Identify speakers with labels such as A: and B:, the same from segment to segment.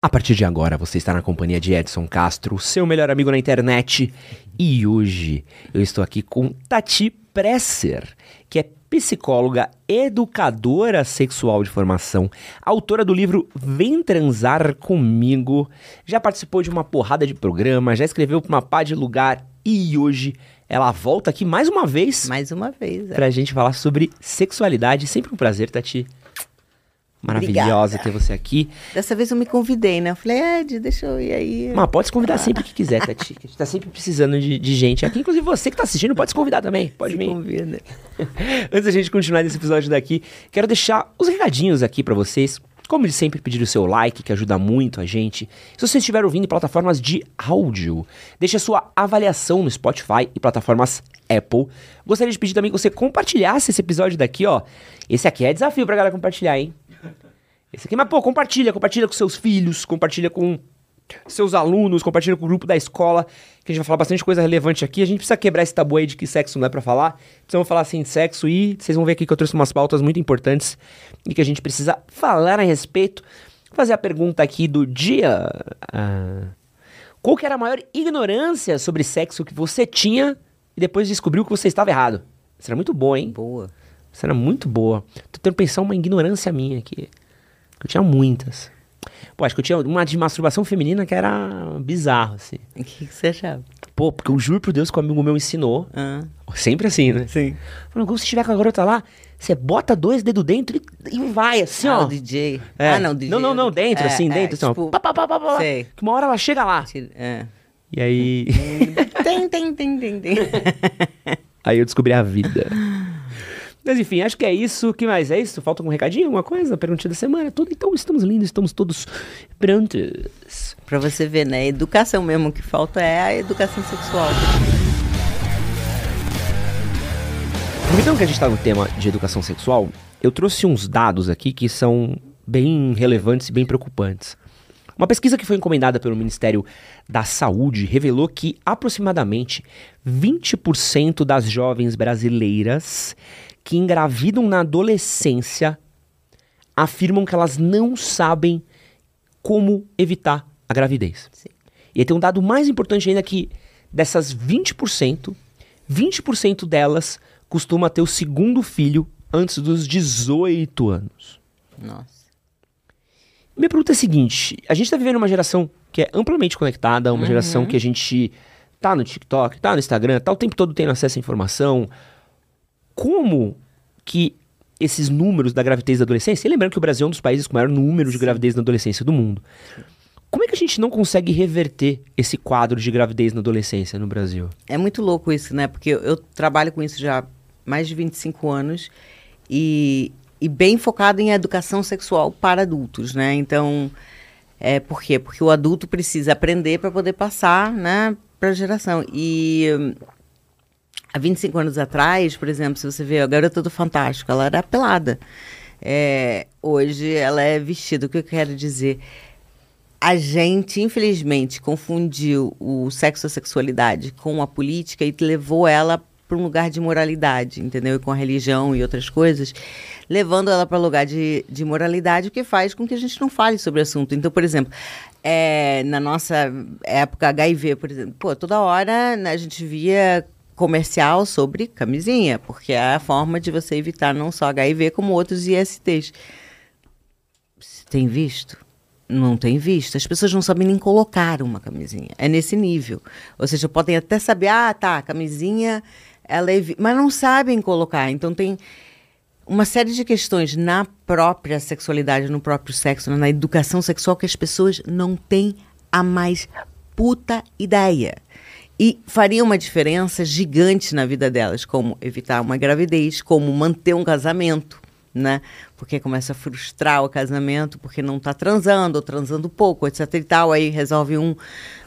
A: A partir de agora, você está na companhia de Edson Castro, seu melhor amigo na internet. E hoje eu estou aqui com Tati Presser, que é psicóloga, educadora sexual de formação, autora do livro Vem Transar Comigo, já participou de uma porrada de programa, já escreveu para uma pá de lugar e hoje ela volta aqui mais uma vez
B: Mais uma vez. é.
A: pra gente falar sobre sexualidade. Sempre um prazer, Tati. Maravilhosa
B: Obrigada.
A: ter você aqui.
B: Dessa vez eu me convidei, né? Eu falei, Ed, deixa eu ir aí.
A: Mas pode se convidar sempre que quiser, Tati. A gente tá sempre precisando de, de gente aqui. Inclusive você que tá assistindo pode se convidar também. Pode
B: Se
A: vir.
B: convida.
A: Antes da gente continuar nesse episódio daqui, quero deixar os recadinhos aqui pra vocês. Como de sempre, pedir o seu like, que ajuda muito a gente. Se você estiver ouvindo em plataformas de áudio, deixe a sua avaliação no Spotify e plataformas Apple. Gostaria de pedir também que você compartilhasse esse episódio daqui, ó. Esse aqui é desafio pra galera compartilhar, hein? Esse aqui, mas pô, compartilha, compartilha com seus filhos, compartilha com seus alunos, compartilha com o grupo da escola, que a gente vai falar bastante coisa relevante aqui. A gente precisa quebrar esse tabu aí de que sexo não é pra falar. Precisamos falar assim de sexo e vocês vão ver aqui que eu trouxe umas pautas muito importantes e que a gente precisa falar a respeito. Vou fazer a pergunta aqui do dia. ah, qual que era a maior ignorância sobre sexo que você tinha e depois descobriu que você estava errado? Isso era muito boa, hein?
B: Boa.
A: Isso era muito boa. Tô tentando pensar uma ignorância minha aqui. Eu tinha muitas. Pô, acho que eu tinha uma de masturbação feminina que era bizarro, assim.
B: O que, que você achava?
A: Pô, porque eu juro por Deus que um amigo meu ensinou.
B: Ah,
A: Sempre assim, né?
B: sim.
A: Falou, quando você estiver com a garota lá, você bota dois dedos dentro e, e vai, assim,
B: Ah,
A: ó.
B: o DJ.
A: É.
B: Ah, não, DJ.
A: Não, não, não, dentro,
B: É,
A: assim,
B: é,
A: dentro, assim, ó.
B: tipo,
A: Pá, pá, pá, pá, pá.
B: sei.
A: Que uma hora ela chega lá.
B: É.
A: E aí.
B: tem, tem, tem, tem, tem.
A: aí eu descobri a vida. Mas enfim, acho que é isso. O que mais? É isso? Falta algum recadinho, alguma coisa? Perguntinha da semana? Tudo. Então estamos lindos, estamos todos prontos.
B: pra você ver, né? Educação mesmo. Que falta é a educação sexual.
A: Aproveitando que a gente está no tema de educação sexual, eu trouxe uns dados aqui que são bem relevantes e bem preocupantes. Uma pesquisa que foi encomendada pelo Ministério da Saúde revelou que aproximadamente 20% das jovens brasileiras que engravidam na adolescência afirmam que elas não sabem como evitar a gravidez.
B: Sim.
A: E tem um dado mais importante ainda que dessas 20%, 20% delas costuma ter o segundo filho antes dos 18 anos.
B: Nossa.
A: Minha pergunta é a seguinte: a gente tá vivendo uma geração que é amplamente conectada, uma geração que a gente tá no TikTok, tá no Instagram, tá o tempo todo tendo acesso à informação. Como que esses números da gravidez da adolescência, e lembrando que o Brasil é um dos países com o maior número de gravidez na adolescência do mundo. Como é que a gente não consegue reverter esse quadro de gravidez na adolescência no Brasil?
B: É muito louco isso, né? Porque eu, eu trabalho com isso já há mais de 25 anos e, e bem focado em educação sexual para adultos, né? Então, é por quê? Porque o adulto precisa aprender para poder passar, né, para a geração. E há 25 anos atrás, por exemplo, se você vê a garota do Fantástico, ela era pelada. É, hoje ela é vestida. O que eu quero dizer? A gente, infelizmente, confundiu o sexo e a sexualidade com a política e levou ela para um lugar de moralidade, entendeu? E com a religião e outras coisas, levando ela para lugar de, de moralidade, o que faz com que a gente não fale sobre o assunto. Então, por exemplo, é, na nossa época HIV, por exemplo, pô, toda hora né, a gente via comercial sobre camisinha, porque é a forma de você evitar não só HIV, como outros ISTs. Você tem visto? Não tem visto. As pessoas não sabem nem colocar uma camisinha. É nesse nível. Ou seja, podem até saber, ah, tá, camisinha, ela é. Mas não sabem colocar. Então tem uma série de questões na própria sexualidade, no próprio sexo, na educação sexual que as pessoas não têm a mais puta ideia. E faria uma diferença gigante na vida delas, como evitar uma gravidez, como manter um casamento, né? Porque começa a frustrar o casamento, porque não está transando, ou transando pouco, etc e tal, aí resolve um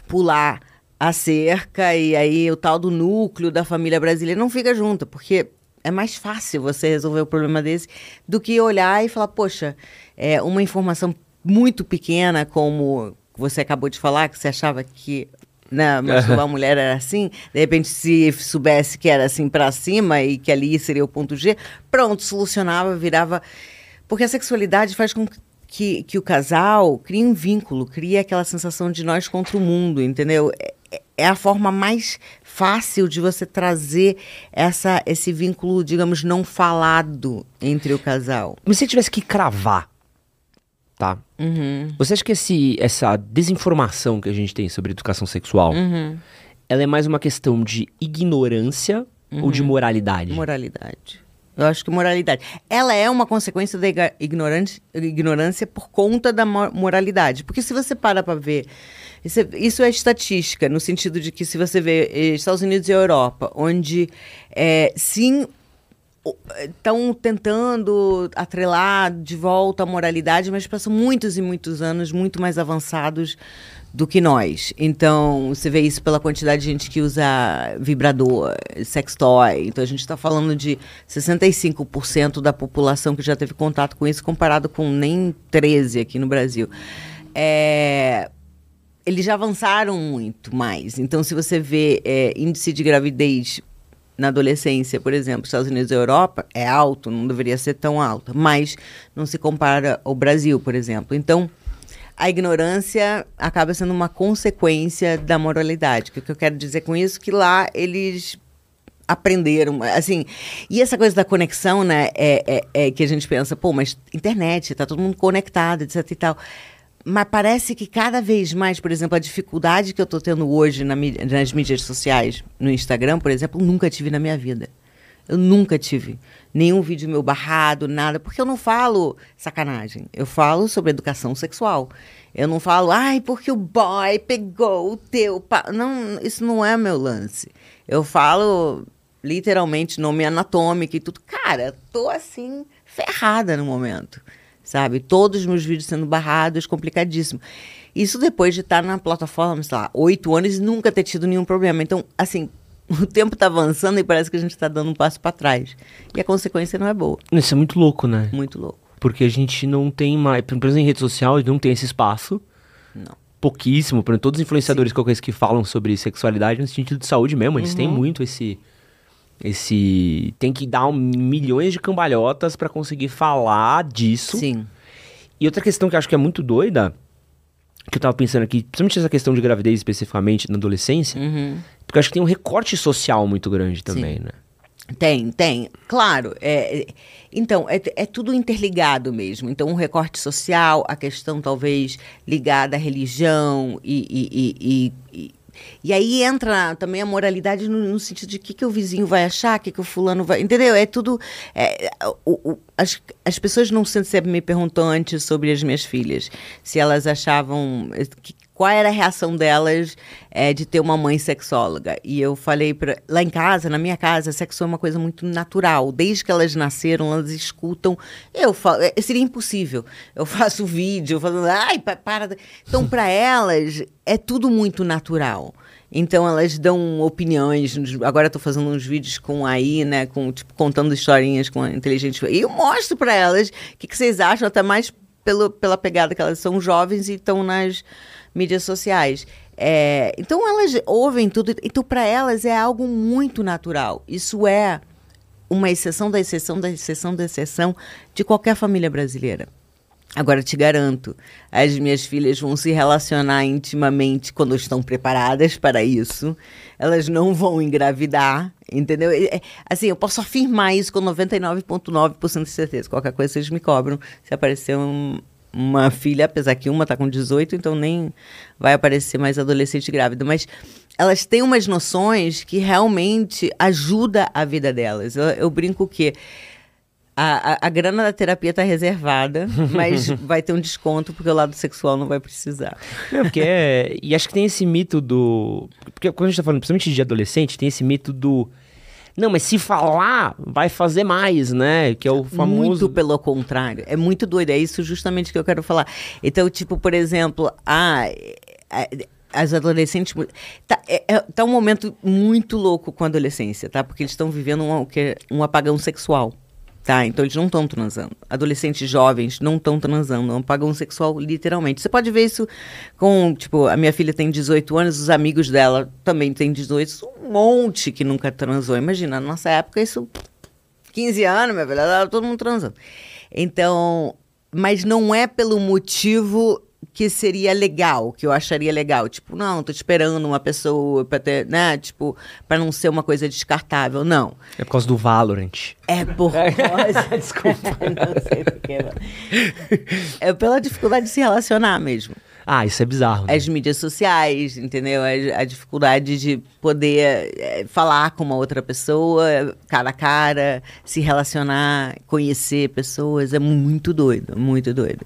B: pular a cerca e aí o tal do núcleo da família brasileira não fica junto, porque é mais fácil você resolver o problema desse do que olhar e falar, poxa, é uma informação muito pequena, como você acabou de falar, que você achava que né, masturbar a mulher era assim, de repente se soubesse que era assim para cima e que ali seria o ponto G, pronto, solucionava, virava... Porque a sexualidade faz com que, que o casal crie um vínculo, crie aquela sensação de nós contra o mundo, entendeu? É, é a forma mais fácil de você trazer essa, esse vínculo, digamos, não falado entre o casal.
A: Mas se tivesse que cravar, tá?
B: Uhum.
A: Você acha que esse, essa desinformação que a gente tem sobre educação sexual,
B: Uhum.
A: ela é mais uma questão de ignorância ou
B: Uhum.
A: de moralidade?
B: Moralidade. Eu acho que moralidade. Ela é uma consequência da ignorância por conta da mo- moralidade. Porque se você para para ver. Isso é, isso é estatística, no sentido de que se você vê eh, Estados Unidos e Europa, onde eh, sim estão tentando atrelar de volta a moralidade, mas passam muitos e muitos anos muito mais avançados do que nós. Então, você vê isso pela quantidade de gente que usa vibrador, sextoy. Então, a gente está falando de 65% da população que já teve contato com isso, comparado com nem 13% aqui no Brasil. É, eles já avançaram muito mais. Então, se você vê é, índice de gravidez na adolescência, por exemplo, Estados Unidos e Europa, é alto, não deveria ser tão alto, mas não se compara ao Brasil, por exemplo. Então, a ignorância acaba sendo uma consequência da moralidade. O que eu quero dizer com isso? Que lá eles aprenderam, assim, e essa coisa da conexão, né, é, é, é que a gente pensa, pô, mas internet, tá todo mundo conectado, etc e tal. Mas parece que cada vez mais, por exemplo, a dificuldade que eu estou tendo hoje na mídia- nas mídias sociais, no Instagram, por exemplo, nunca tive na minha vida. Eu nunca tive nenhum vídeo meu barrado, nada, porque eu não falo sacanagem. Eu falo sobre educação sexual. Eu não falo, ai, porque o boy pegou o teu. Pa... Não, isso não é meu lance. Eu falo literalmente nome anatômico e tudo. Cara, tô assim, ferrada no momento sabe? Todos os meus vídeos sendo barrados, complicadíssimo. Isso depois de estar na plataforma, sei lá, oito anos e nunca ter tido nenhum problema. Então, assim, o tempo está avançando e parece que a gente está dando um passo para trás. E a consequência não é boa.
A: Isso é muito louco, né?
B: Muito louco.
A: Porque a gente não tem mais, pelo menos em rede social, a gente não tem esse espaço.
B: Não.
A: Pouquíssimo, por exemplo, todos os influenciadores qualquer que falam sobre sexualidade no sentido de saúde mesmo, eles
B: Uhum.
A: têm muito esse esse tem que dar um- milhões de cambalhotas pra conseguir falar disso.
B: Sim.
A: E outra questão que eu acho que é muito doida, que eu tava pensando aqui, principalmente essa questão de gravidez especificamente na adolescência,
B: Uhum.
A: porque eu acho que tem um recorte social muito grande também, né?
B: Tem, tem. Claro. é- é- então, é, é tudo interligado mesmo. Então, um recorte social, a questão talvez ligada à religião e. E, e, e, e- aí entra também a moralidade no, no sentido de o que, que o vizinho vai achar, o que, que o fulano vai. Entendeu? É tudo. é, o- o- as, as pessoas não sempre sempre me perguntam antes sobre as minhas filhas, se elas achavam. eh, que- qual era a reação delas é, de ter uma mãe sexóloga. E eu falei lá em casa, na minha casa, sexo é uma coisa muito natural. Desde que elas nasceram, elas escutam. Eu falo, é, seria impossível. Eu faço vídeo falando, ai, pa- para. de-". Então, para elas, é tudo muito natural. Então elas dão opiniões. Agora tô fazendo uns vídeos com aí, né, com tipo contando historinhas com a inteligente. E eu mostro para elas o que, que vocês acham, até mais pelo, pela pegada que elas são jovens e estão nas mídias sociais. É, então elas ouvem tudo. Então para elas é algo muito natural. Isso é uma exceção da exceção da exceção da exceção de qualquer família brasileira. Agora te garanto, as minhas filhas vão se relacionar intimamente quando estão preparadas para isso. Elas não vão engravidar, entendeu? É, Assim, eu posso afirmar isso com 99,9% de certeza. Qualquer coisa vocês me cobram se aparecer um, uma filha, apesar que uma tá com 18, então nem vai aparecer mais adolescente grávida, mas elas têm umas noções que realmente ajuda a vida delas. Eu, eu brinco que a, a, a, grana da terapia está reservada, mas vai ter um desconto porque o lado sexual não vai precisar.
A: Não, porque é, e acho que tem esse mito do. Porque quando a gente está falando, principalmente de adolescente, tem esse mito do. Não, mas se falar, vai fazer mais, né? Que é o famoso.
B: Muito pelo contrário. É muito doido. É isso justamente que eu quero falar. Então, tipo, por exemplo, ah, as adolescentes. Tá, é, é, tá um momento muito louco com a adolescência, tá? Porque eles estão vivendo um, um apagão sexual. Tá, então eles não estão transando. Adolescentes jovens não estão transando, não pagam sexual literalmente. Você pode ver isso com, tipo, a minha filha tem 18 anos, os amigos dela também têm 18, um monte que nunca transou. Imagina, na nossa época isso 15 anos, minha filha, todo mundo transando. Então, mas não é pelo motivo que seria legal, que eu acharia legal. Tipo, não, tô esperando uma pessoa pra ter, né? Tipo, pra não ser uma coisa descartável. Não.
A: É por causa do Valorant.
B: É por causa. Desculpa, não sei porquê. É pela dificuldade de se relacionar mesmo.
A: Ah, isso é bizarro.
B: Né? As mídias sociais, entendeu? A, a dificuldade de poder é, falar com uma outra pessoa, cara a cara, se relacionar, conhecer pessoas. É muito doido, muito doido.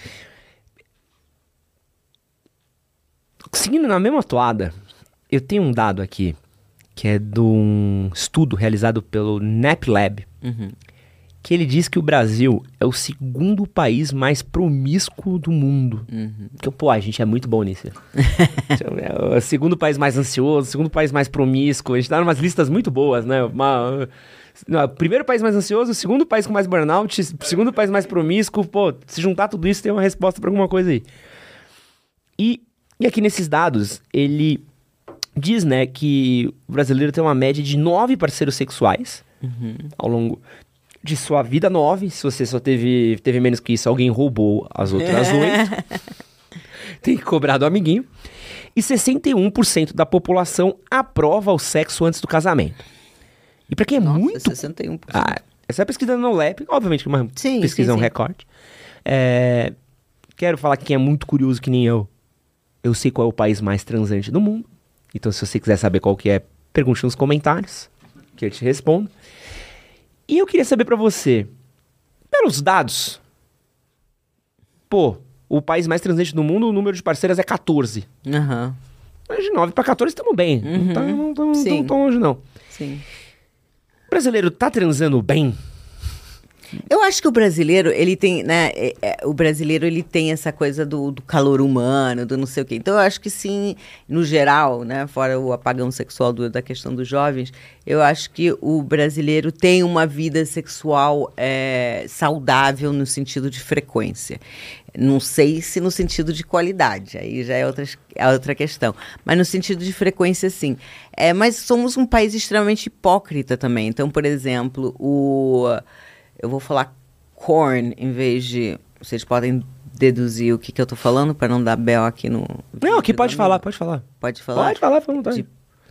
A: Seguindo na mesma toada, eu tenho um dado aqui, que é de um estudo realizado pelo NAPLab, uhum. que ele diz que o Brasil é o segundo país mais promíscuo do mundo. Uhum. Que, pô, a gente é muito bom nisso. é o segundo país mais ansioso, o segundo país mais promíscuo. A gente dá umas listas muito boas, né? Uma, não, primeiro país mais ansioso, segundo país com mais burnout, segundo país mais promíscuo. Pô, se juntar tudo isso, tem uma resposta para alguma coisa aí. E e aqui nesses dados, ele diz, né, que o brasileiro tem uma média de nove parceiros sexuais uhum. ao longo de sua vida, nove. Se você só teve, teve menos que isso, alguém roubou as outras oito. tem que cobrar do amiguinho. E 61% da população aprova o sexo antes do casamento. E para quem é Nossa, muito...
B: 61%.
A: Ah, essa é a pesquisa no LEP, obviamente que uma sim, pesquisa sim, é um sim. recorte. É... Quero falar que quem é muito curioso que nem eu, eu sei qual é o país mais transante do mundo. Então, se você quiser saber qual que é, pergunte nos comentários, que eu te respondo. E eu queria saber para você, pelos dados, pô, o país mais transante do mundo, o número de parceiras é 14.
B: Aham.
A: Uhum. De 9 para 14 estamos bem. Uhum. Não estamos tão, tão longe, não.
B: Sim.
A: O brasileiro tá transando bem?
B: Eu acho que o brasileiro, ele tem, né? É, é, o brasileiro, ele tem essa coisa do, do, calor humano, do não sei o quê. Então, eu acho que sim, no geral, né? Fora o apagão sexual do, da questão dos jovens, eu acho que o brasileiro tem uma vida sexual é, saudável no sentido de frequência. Não sei se no sentido de qualidade, aí já é outra, é outra questão. Mas no sentido de frequência, sim. É, mas somos um país extremamente hipócrita também. Então, por exemplo, o eu vou falar corn em vez de. Vocês podem deduzir o que, que eu tô falando para não dar bel aqui no.
A: Não, aqui pode falar, pode falar.
B: Pode falar?
A: Pode falar, fica à vontade.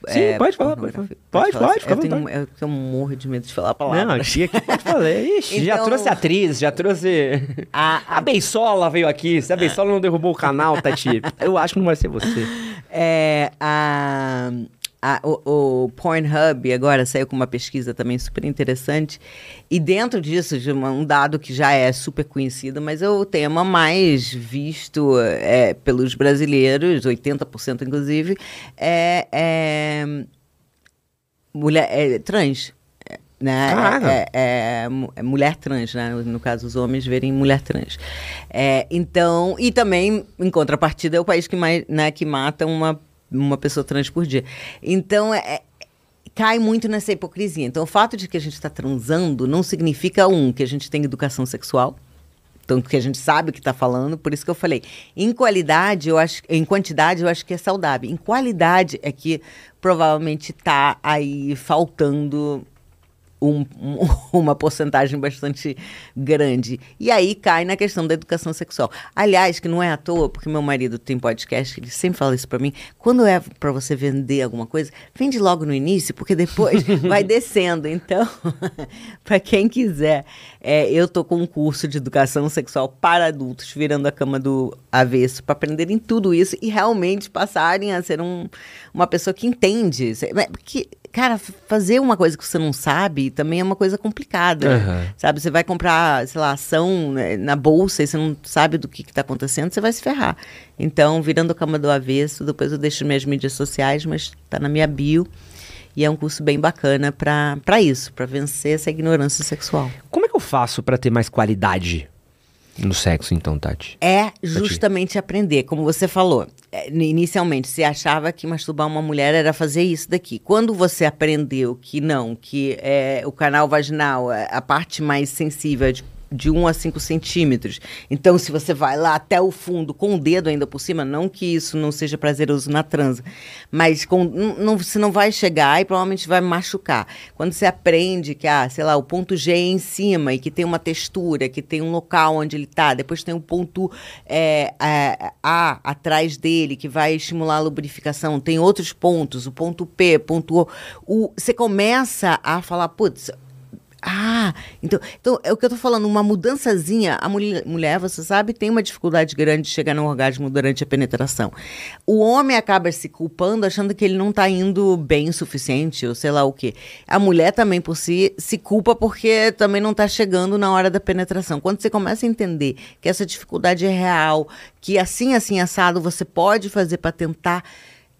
A: Sim, é, pode falar, pode falar. Pode, pode, pode fica
B: eu tenho, eu morro de medo de falar a palavra.
A: Não, aqui, aqui pode falar. Ixi, então... já trouxe atriz, já trouxe... A, a... a Beisola veio aqui. Se a Beisola não derrubou o canal, Tati, eu acho que não vai ser você.
B: É, a... A, o, o Pornhub agora saiu com uma pesquisa também super interessante. E dentro disso, de uma, um dado que já é super conhecido, mas é o tema mais visto é, pelos brasileiros, 80% inclusive, é, é mulher é, trans. Né? É, é, é, mulher trans, né? no caso, os homens verem mulher trans. É, então, e também, em contrapartida, é o país que, mais, né, que mata uma uma pessoa trans por dia. Então, é, é, cai muito nessa hipocrisia. Então, o fato de que a gente está transando não significa, um, que a gente tem educação sexual. tanto que a gente sabe o que está falando, por isso que eu falei. Em qualidade, eu acho, em quantidade, eu acho que é saudável. Em qualidade é que provavelmente está aí faltando um, um, uma porcentagem bastante grande. E aí cai na questão da educação sexual. Aliás, que não é à toa, porque meu marido tem podcast, ele sempre fala isso para mim. Quando é para você vender alguma coisa, vende logo no início, porque depois vai descendo. Então, para quem quiser, é, eu tô com um curso de educação sexual para adultos, virando a cama do avesso, para aprenderem tudo isso e realmente passarem a ser um, uma pessoa que entende. Que, cara, fazer uma coisa que você não sabe também é uma coisa complicada.
A: Uhum.
B: Sabe? Você vai comprar, sei lá, ação né, na bolsa e você não sabe do que está acontecendo, você vai se ferrar. Então, virando a cama do avesso, depois eu deixo minhas mídias sociais, mas está na minha bio. E é um curso bem bacana para isso, para vencer essa ignorância sexual.
A: Como é que eu faço para ter mais qualidade no sexo, então, Tati?
B: É justamente aprender, como você falou. É, inicialmente, você achava que masturbar uma mulher era fazer isso daqui. Quando você aprendeu que não, que é, o canal vaginal, é a parte mais sensível é de de 1 a 5 centímetros. Então, se você vai lá até o fundo com o dedo ainda por cima, não que isso não seja prazeroso na transa, mas com, não, você não vai chegar e provavelmente vai machucar. Quando você aprende que, ah, sei lá, o ponto G é em cima e que tem uma textura, que tem um local onde ele está, depois tem o um ponto é, é, A atrás dele, que vai estimular a lubrificação, tem outros pontos, o ponto P, ponto O. o você começa a falar, putz, ah, então, então é o que eu tô falando, uma mudançazinha. A mulher, mulher, você sabe, tem uma dificuldade grande de chegar no orgasmo durante a penetração. O homem acaba se culpando, achando que ele não tá indo bem o suficiente, ou sei lá o quê. A mulher também, por si, se culpa porque também não tá chegando na hora da penetração. Quando você começa a entender que essa dificuldade é real, que assim, assim, assado, você pode fazer para tentar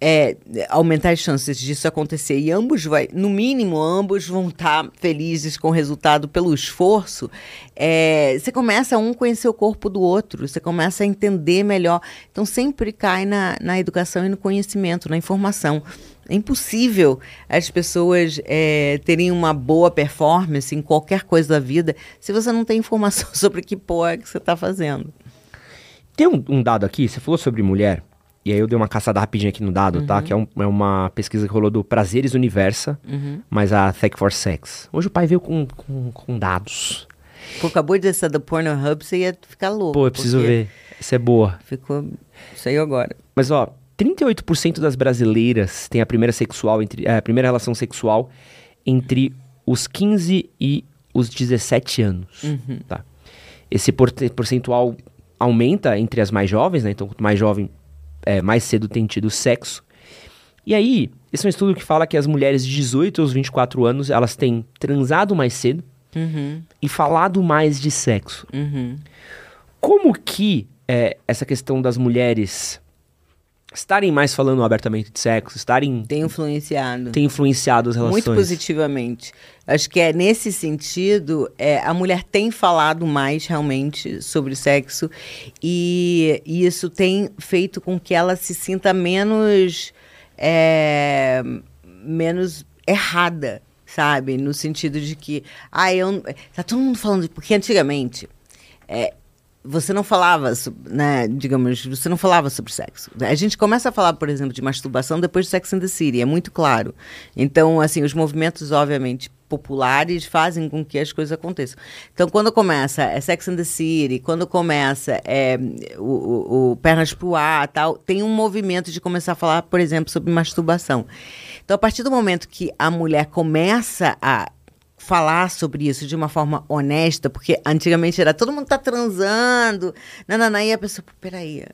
B: é, aumentar as chances disso acontecer. E ambos vai, no mínimo, ambos vão estar tá felizes com o resultado pelo esforço. É, você começa a um conhecer o corpo do outro, você começa a entender melhor. Então sempre cai na, na educação e no conhecimento, na informação. É impossível as pessoas é, terem uma boa performance em qualquer coisa da vida se você não tem informação sobre que porra que você está fazendo.
A: Tem um, um dado aqui, você falou sobre mulher. E aí eu dei uma caçada rapidinha aqui no dado, tá? uhum. tá? Que é, um, é, uma pesquisa que rolou do Prazeres Universa, uhum. mas a Tech for Sex. Hoje o pai veio com, com, com dados.
B: Pô, acabou de ser do Pornhub, você ia ficar louco.
A: Pô, eu preciso ver. Essa é boa.
B: Ficou... Saiu agora.
A: Mas, ó, 38% das brasileiras têm a primeira sexual, entre, é, a primeira relação sexual entre os 15 e os 17 anos, uhum. tá? Esse percentual aumenta entre as mais jovens, né? Então, quanto mais jovem, é, mais cedo têm tido sexo. E aí, esse é um estudo que fala que as mulheres de 18 aos 24 anos, elas têm transado mais cedo uhum. e falado mais de sexo. Uhum. Como que é, essa questão das mulheres estarem mais falando abertamente de sexo, estarem...
B: Tem influenciado.
A: Tem influenciado as relações.
B: Muito positivamente. Acho que é nesse sentido, é, a mulher tem falado mais realmente sobre sexo e, e isso tem feito com que ela se sinta menos... É, menos errada, sabe? No sentido de que, ah, eu, tá todo mundo falando, porque antigamente é, você não falava, né, digamos, você não falava sobre sexo. A gente começa a falar, por exemplo, de masturbação depois de Sex and the City, é muito claro. Então, assim, os movimentos, obviamente, populares fazem com que as coisas aconteçam. Então, quando começa é Sex and the City, quando começa é, o, o, o Pernas pro Ar, tal, tem um movimento de começar a falar, por exemplo, sobre masturbação. Então, a partir do momento que a mulher começa a falar sobre isso de uma forma honesta, porque antigamente era todo mundo tá transando, nananã, e a pessoa, peraí,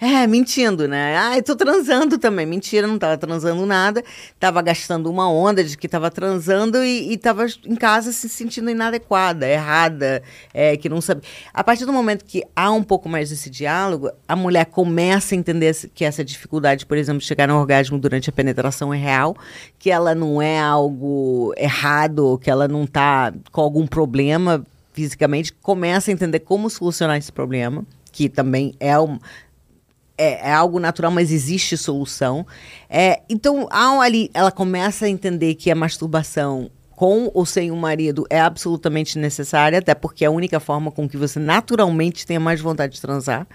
B: é, mentindo, né? Ai, tô transando também. Mentira, não tava transando nada. Tava gastando uma onda de que tava transando e, e tava em casa se sentindo inadequada, errada, é, que não sabe. A partir do momento que há um pouco mais desse diálogo, a mulher começa a entender que essa dificuldade, por exemplo, de chegar no orgasmo durante a penetração é real, que ela não é algo errado, que ela não tá com algum problema fisicamente, começa a entender como solucionar esse problema, que também é um é, é, algo natural, mas existe solução. É, então, ali, ela começa a entender que a masturbação com ou sem o marido é absolutamente necessária, até porque é a única forma com que você naturalmente tenha mais vontade de transar.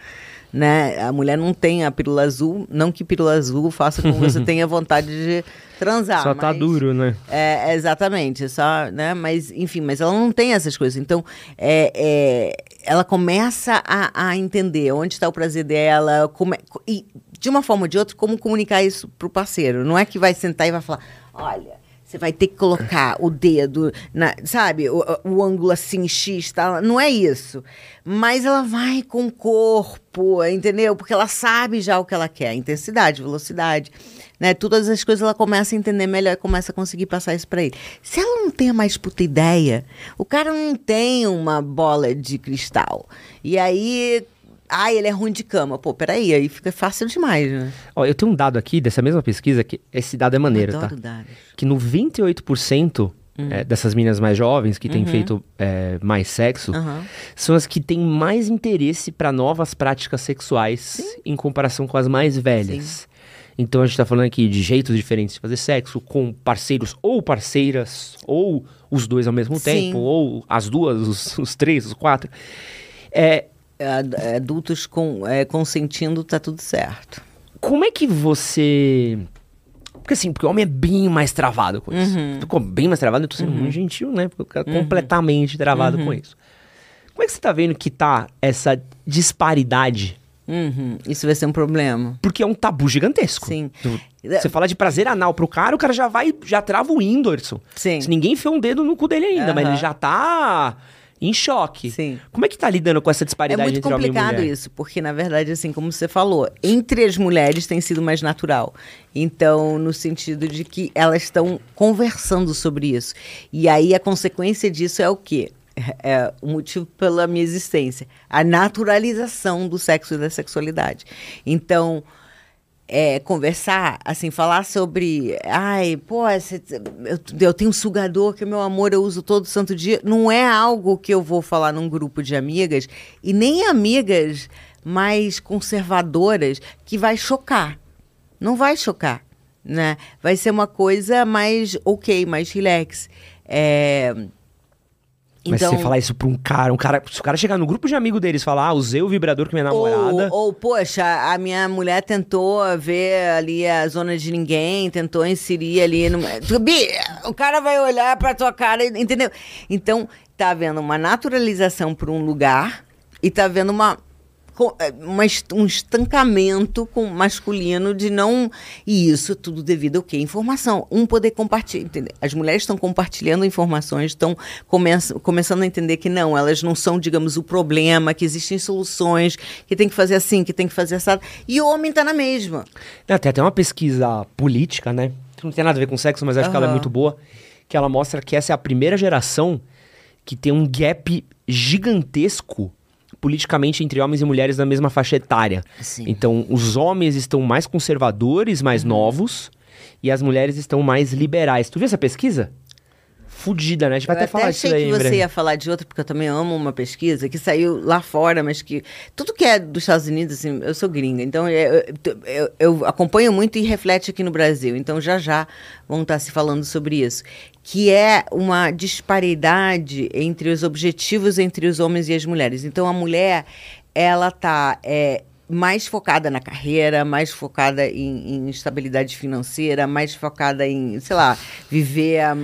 B: Né? A mulher não tem a pílula azul, não que pílula azul faça com que você tenha vontade de transar.
A: Só tá
B: mas-
A: duro, né?
B: é, exatamente, só, né? Mas, enfim, mas ela não tem essas coisas. Então, é, é, ela começa a, a entender onde está o prazer dela, como é- e de uma forma ou de outra, como comunicar isso pro parceiro. Não é que vai sentar e vai falar, olha. Você vai ter que colocar o dedo, na, sabe, o, o ângulo assim, X, tá? não é isso. Mas ela vai com o corpo, entendeu? Porque ela sabe já o que ela quer, intensidade, velocidade né? Todas as coisas ela começa a entender melhor e começa a conseguir passar isso pra ele. Se ela não tem a mais puta ideia, o cara não tem uma bola de cristal. E aí, ai, ele é ruim de cama. Pô, peraí, aí fica fácil demais, né?
A: Ó, eu tenho um dado aqui dessa mesma pesquisa, que esse dado é maneiro,
B: Adoro
A: tá?
B: dados.
A: Que 98%
B: Hum.
A: é, dessas meninas mais jovens que têm feito é, mais sexo
B: Uhum.
A: São as que têm mais interesse para novas práticas sexuais em comparação com as mais velhas. Então a gente tá falando aqui de jeitos diferentes de fazer sexo, com parceiros ou parceiras, ou os dois ao mesmo
B: Sim.
A: tempo, ou as duas, os, os três, os quatro. É,
B: Adultos com, é, consentindo, tá tudo certo.
A: como é que você. Porque assim, porque o homem é bem mais travado com isso.
B: Uhum.
A: Com- bem mais travado, eu tô sendo muito gentil, né? Porque o cara é completamente travado
B: Uhum.
A: com isso. Como é que você tá vendo que tá essa disparidade?
B: Uhum. Isso vai ser um problema.
A: Porque é um tabu gigantesco.
B: Sim.
A: Tu- Você fala de prazer anal pro cara, o cara já vai, já trava o Whindersson.
B: Sim.
A: Se ninguém enfiou um dedo no cu dele ainda, mas ele já tá em choque.
B: Sim.
A: Como é que tá lidando com essa
B: É
A: disparidade
B: muito
A: entre homem e
B: complicado
A: mulher?
B: isso, porque na verdade, assim, como você falou, entre as mulheres tem sido mais natural. Então, no sentido de que elas estão conversando sobre isso. E aí a consequência disso é o quê? É o motivo pela minha existência. A naturalização do sexo e da sexualidade. Então, é, conversar, assim, falar sobre. Ai, pô, esse- eu, eu tenho um sugador que, meu amor, eu uso todo santo dia. Não é algo que eu vou falar num grupo de amigas, e nem amigas mais conservadoras, que vai chocar. Não vai chocar, né? Vai ser uma coisa mais ok, mais relax. É,
A: Mas se você falar isso pra um cara, um cara. Se o cara chegar no grupo de amigo deles e falar, ah, usei o vibrador com minha namorada.
B: Ou, ou, poxa, a minha mulher tentou ver ali a zona de ninguém, tentou inserir ali no. Bi, o cara vai olhar pra tua cara, entendeu? Então, tá havendo uma naturalização por um lugar e tá havendo uma. É, uma est- um estancamento com masculino de não. E isso tudo devido ao quê? Informação. Um poder compartilhar. As mulheres estão compartilhando informações, estão começa, começando a entender que não, elas não são, digamos, o problema, que existem soluções, que tem que fazer assim, que tem que fazer assado. E o homem está na mesma.
A: Não, tem até uma pesquisa política, né? Que não tem nada a ver com sexo, mas acho que ela é muito boa. Que ela mostra que essa é a primeira geração que tem um gap gigantesco politicamente entre homens e mulheres na mesma faixa etária.
B: Sim.
A: Então, os homens estão mais conservadores, mais
B: Uhum.
A: novos, e as mulheres estão mais liberais. Tu viu essa pesquisa? Fudida, né? A gente vai até
B: até
A: falar disso
B: achei
A: daí,
B: que
A: em
B: você ia falar de outra, porque eu também amo uma pesquisa que saiu lá fora, mas que. Tudo que é dos Estados Unidos, assim, eu sou gringa, então eu, eu- eu- eu acompanho muito e reflete aqui no Brasil. Então já já vão estar se falando sobre isso. Que é uma disparidade entre os objetivos entre os homens e as mulheres. Então a mulher, ela tá. é, mais focada na carreira, mais focada em, em estabilidade financeira, mais focada em, sei lá, viver. a-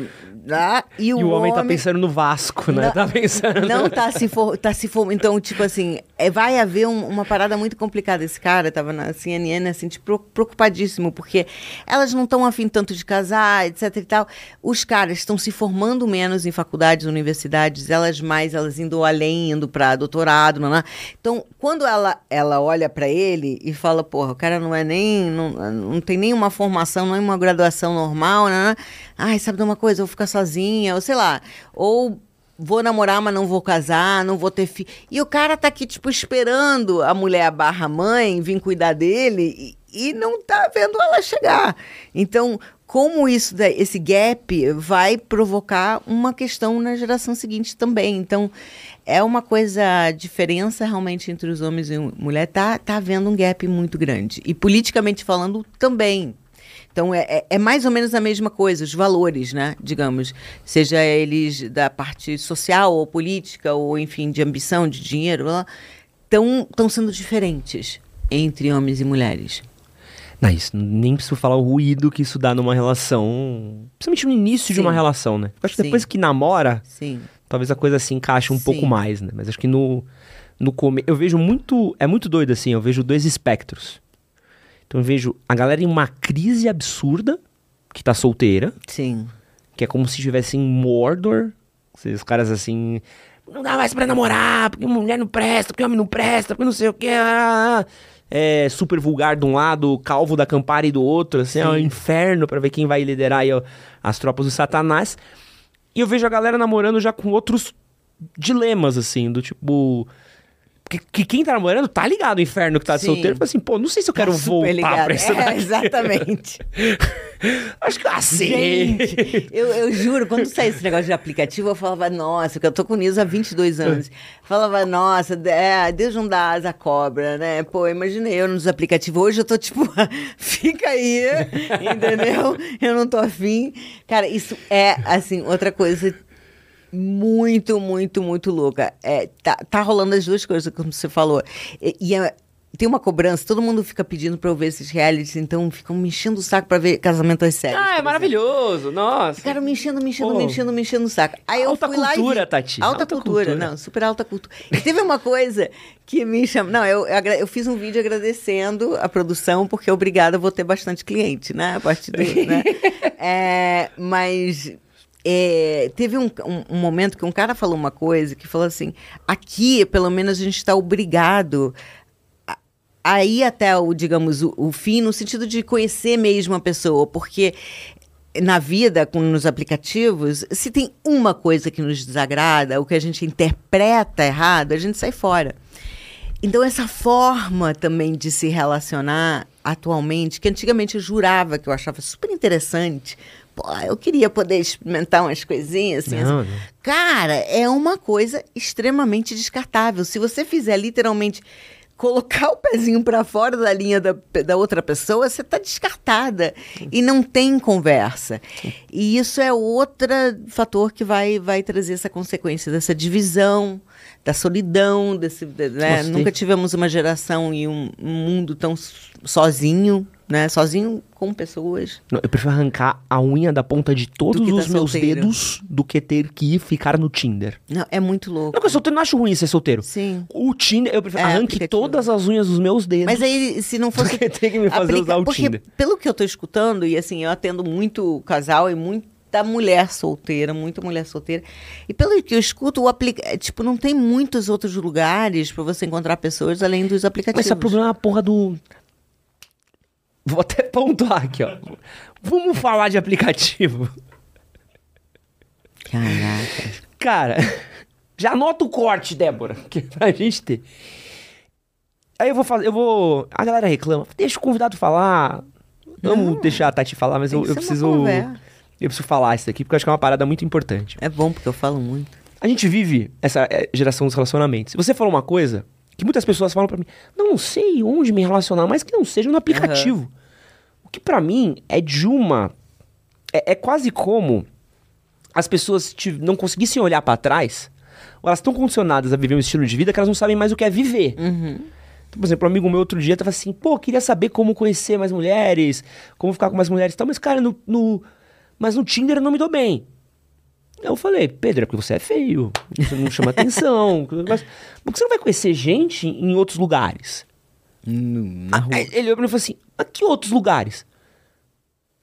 B: ah, e,
A: E o homem tá pensando no Vasco, né?
B: Não-
A: tá pensando.
B: Não tá se for, tá se for, então tipo assim, é, vai haver um- uma parada muito complicada. Esse cara tava na CNN assim, tipo, preocupadíssimo porque elas não estão afim tanto de casar, etc e tal. Os caras estão se formando menos em faculdades, universidades, elas mais, elas indo além, indo para doutorado, não, não. Então, quando ela ela olha para ele e fala, porra, o cara não é nem não, não tem nenhuma formação, não é uma graduação normal, não, não. Ai, sabe de uma coisa, eu vou ficar sozinha, ou sei lá, ou vou namorar, mas não vou casar, não vou ter filho. E o cara tá aqui, tipo, esperando a mulher barra mãe vir cuidar dele e, e não tá vendo ela chegar. Então, como isso, esse gap vai provocar uma questão na geração seguinte também. Então, é uma coisa, a diferença realmente entre os homens e mulher tá, tá havendo um gap muito grande. E politicamente falando também. Então é, é, é mais ou menos a mesma coisa, os valores, né? Digamos, seja eles da parte social ou política, ou enfim, de ambição, de dinheiro, estão sendo diferentes entre homens e mulheres.
A: Não, isso, nem preciso falar o ruído que isso dá numa relação. Principalmente no início
B: Sim.
A: de uma relação, né? Eu acho que
B: Sim.
A: depois que namora,
B: Sim.
A: talvez a coisa se encaixe um
B: Sim.
A: pouco mais, né? Mas acho que no, no começo. Eu vejo muito. É muito doido assim, eu vejo dois espectros. Então eu vejo a galera em uma crise absurda, que tá solteira,
B: Sim.
A: que é como se estivesse em Mordor. Os caras assim. Não dá mais pra namorar, porque mulher não presta, porque homem não presta, porque não sei o que. É super vulgar de um lado, calvo da Campari do outro, assim, é um
B: Sim.
A: inferno pra ver quem vai liderar aí, ó, as tropas do Satanás. E eu vejo a galera namorando já com outros dilemas, assim, do tipo. Que, que quem tá namorando tá ligado ao inferno que tá
B: Sim.
A: solteiro. Fala assim, pô, não sei se eu quero
B: Tá
A: voltar
B: ligado.
A: pra isso
B: É,
A: daqui.
B: exatamente.
A: Acho que assim.
B: Gente, eu, eu juro, quando saiu esse negócio de aplicativo, eu falava, nossa, porque eu tô com o Nilson há 22 anos. Falava, nossa, é, Deus não dá asa à cobra, né? Pô, imaginei eu nos aplicativos. Hoje eu tô tipo, fica aí, entendeu? Eu não tô afim. Cara, isso é, assim, outra coisa muito, muito, muito louca. É, tá, tá rolando as duas coisas, como você falou. E, e é- tem uma cobrança, todo mundo fica pedindo pra eu ver esses realities, então ficam me enchendo o saco pra ver casamento às séries.
A: Ah, é maravilhoso, nossa.
B: Ficaram me enchendo, me enchendo,
A: Pô.
B: me enchendo, me enchendo o saco. Aí
A: Alta
B: eu fui lá e
A: cultura. Tati,
B: Alta,
A: alta
B: cultura,
A: cultura.
B: não, super alta cultura. E teve uma coisa que me chama. Não, eu, eu, fiz um vídeo agradecendo a produção, porque obrigada, vou ter bastante cliente, né? A partir do. Né? É, mas. É, teve um, um- um momento que um cara falou uma coisa que falou assim: aqui, pelo menos, a gente está obrigado a- a ir até o, digamos, o, o fim, no sentido de conhecer mesmo a pessoa, porque na vida, com, nos aplicativos, se tem uma coisa que nos desagrada, o que a gente interpreta errado, a gente sai fora. Então, essa forma também de se relacionar atualmente, que antigamente eu jurava que eu achava super interessante, pô, eu queria poder experimentar umas coisinhas assim.
A: Não,
B: assim.
A: não.
B: Cara, é uma coisa extremamente descartável. Se você fizer literalmente colocar o pezinho para fora da linha da, da outra pessoa, você está descartada e não tem conversa. E isso é outro fator que vai, vai trazer essa consequência dessa divisão, da solidão, desse, de- né? Nunca tivemos uma geração e um, um mundo tão sozinho, né? Sozinho com pessoas.
A: Não, eu prefiro arrancar a unha da ponta de todos
B: que tá
A: os meus
B: solteiro.
A: dedos do que ter que ir ficar no Tinder.
B: Não, é muito louco.
A: Não, eu solteiro não acho ruim ser solteiro.
B: Sim.
A: O Tinder, eu prefiro
B: É,
A: arranque
B: aplicativo.
A: todas as unhas dos meus dedos.
B: Mas aí, se não fosse.
A: Porque tem que me fazer usar o
B: porque,
A: Tinder.
B: Pelo que eu tô escutando, e assim, eu atendo muito casal e muita mulher solteira, muita mulher solteira. E pelo que eu escuto, o aplica... tipo, não tem muitos outros lugares para você encontrar pessoas além dos aplicativos.
A: Mas esse é o problema a porra do. Vou até pontuar aqui, ó. Vamos falar de aplicativo.
B: Caraca.
A: Cara, já anota o corte, Débora, que é pra gente ter. Aí eu vou fazer, eu vou. A galera reclama, deixa o convidado falar. Vamos deixar a Tati falar, mas eu, eu preciso.
B: conversa.
A: Eu preciso falar isso aqui, porque eu acho que é uma parada muito importante.
B: É bom, porque eu falo muito.
A: A gente vive essa é, geração dos relacionamentos. Você falou uma coisa que muitas pessoas falam pra mim: não, sei onde me relacionar, mas que não seja no aplicativo. O que pra mim é de uma. É, é quase como as pessoas te- não conseguissem olhar pra trás, ou elas estão condicionadas a viver um estilo de vida que elas não sabem mais o que é viver. Então, por exemplo, um amigo meu outro dia tava assim, pô, queria saber como conhecer mais mulheres, como ficar com mais mulheres e tal, mas, cara, no, no- mas no Tinder eu não me dou bem. Eu falei, Pedro, é porque você é feio, você não chama atenção, mas porque você não vai conhecer gente em outros lugares.
B: Na rua.
A: Aí ele olhou pra mim e falou assim, mas que outros lugares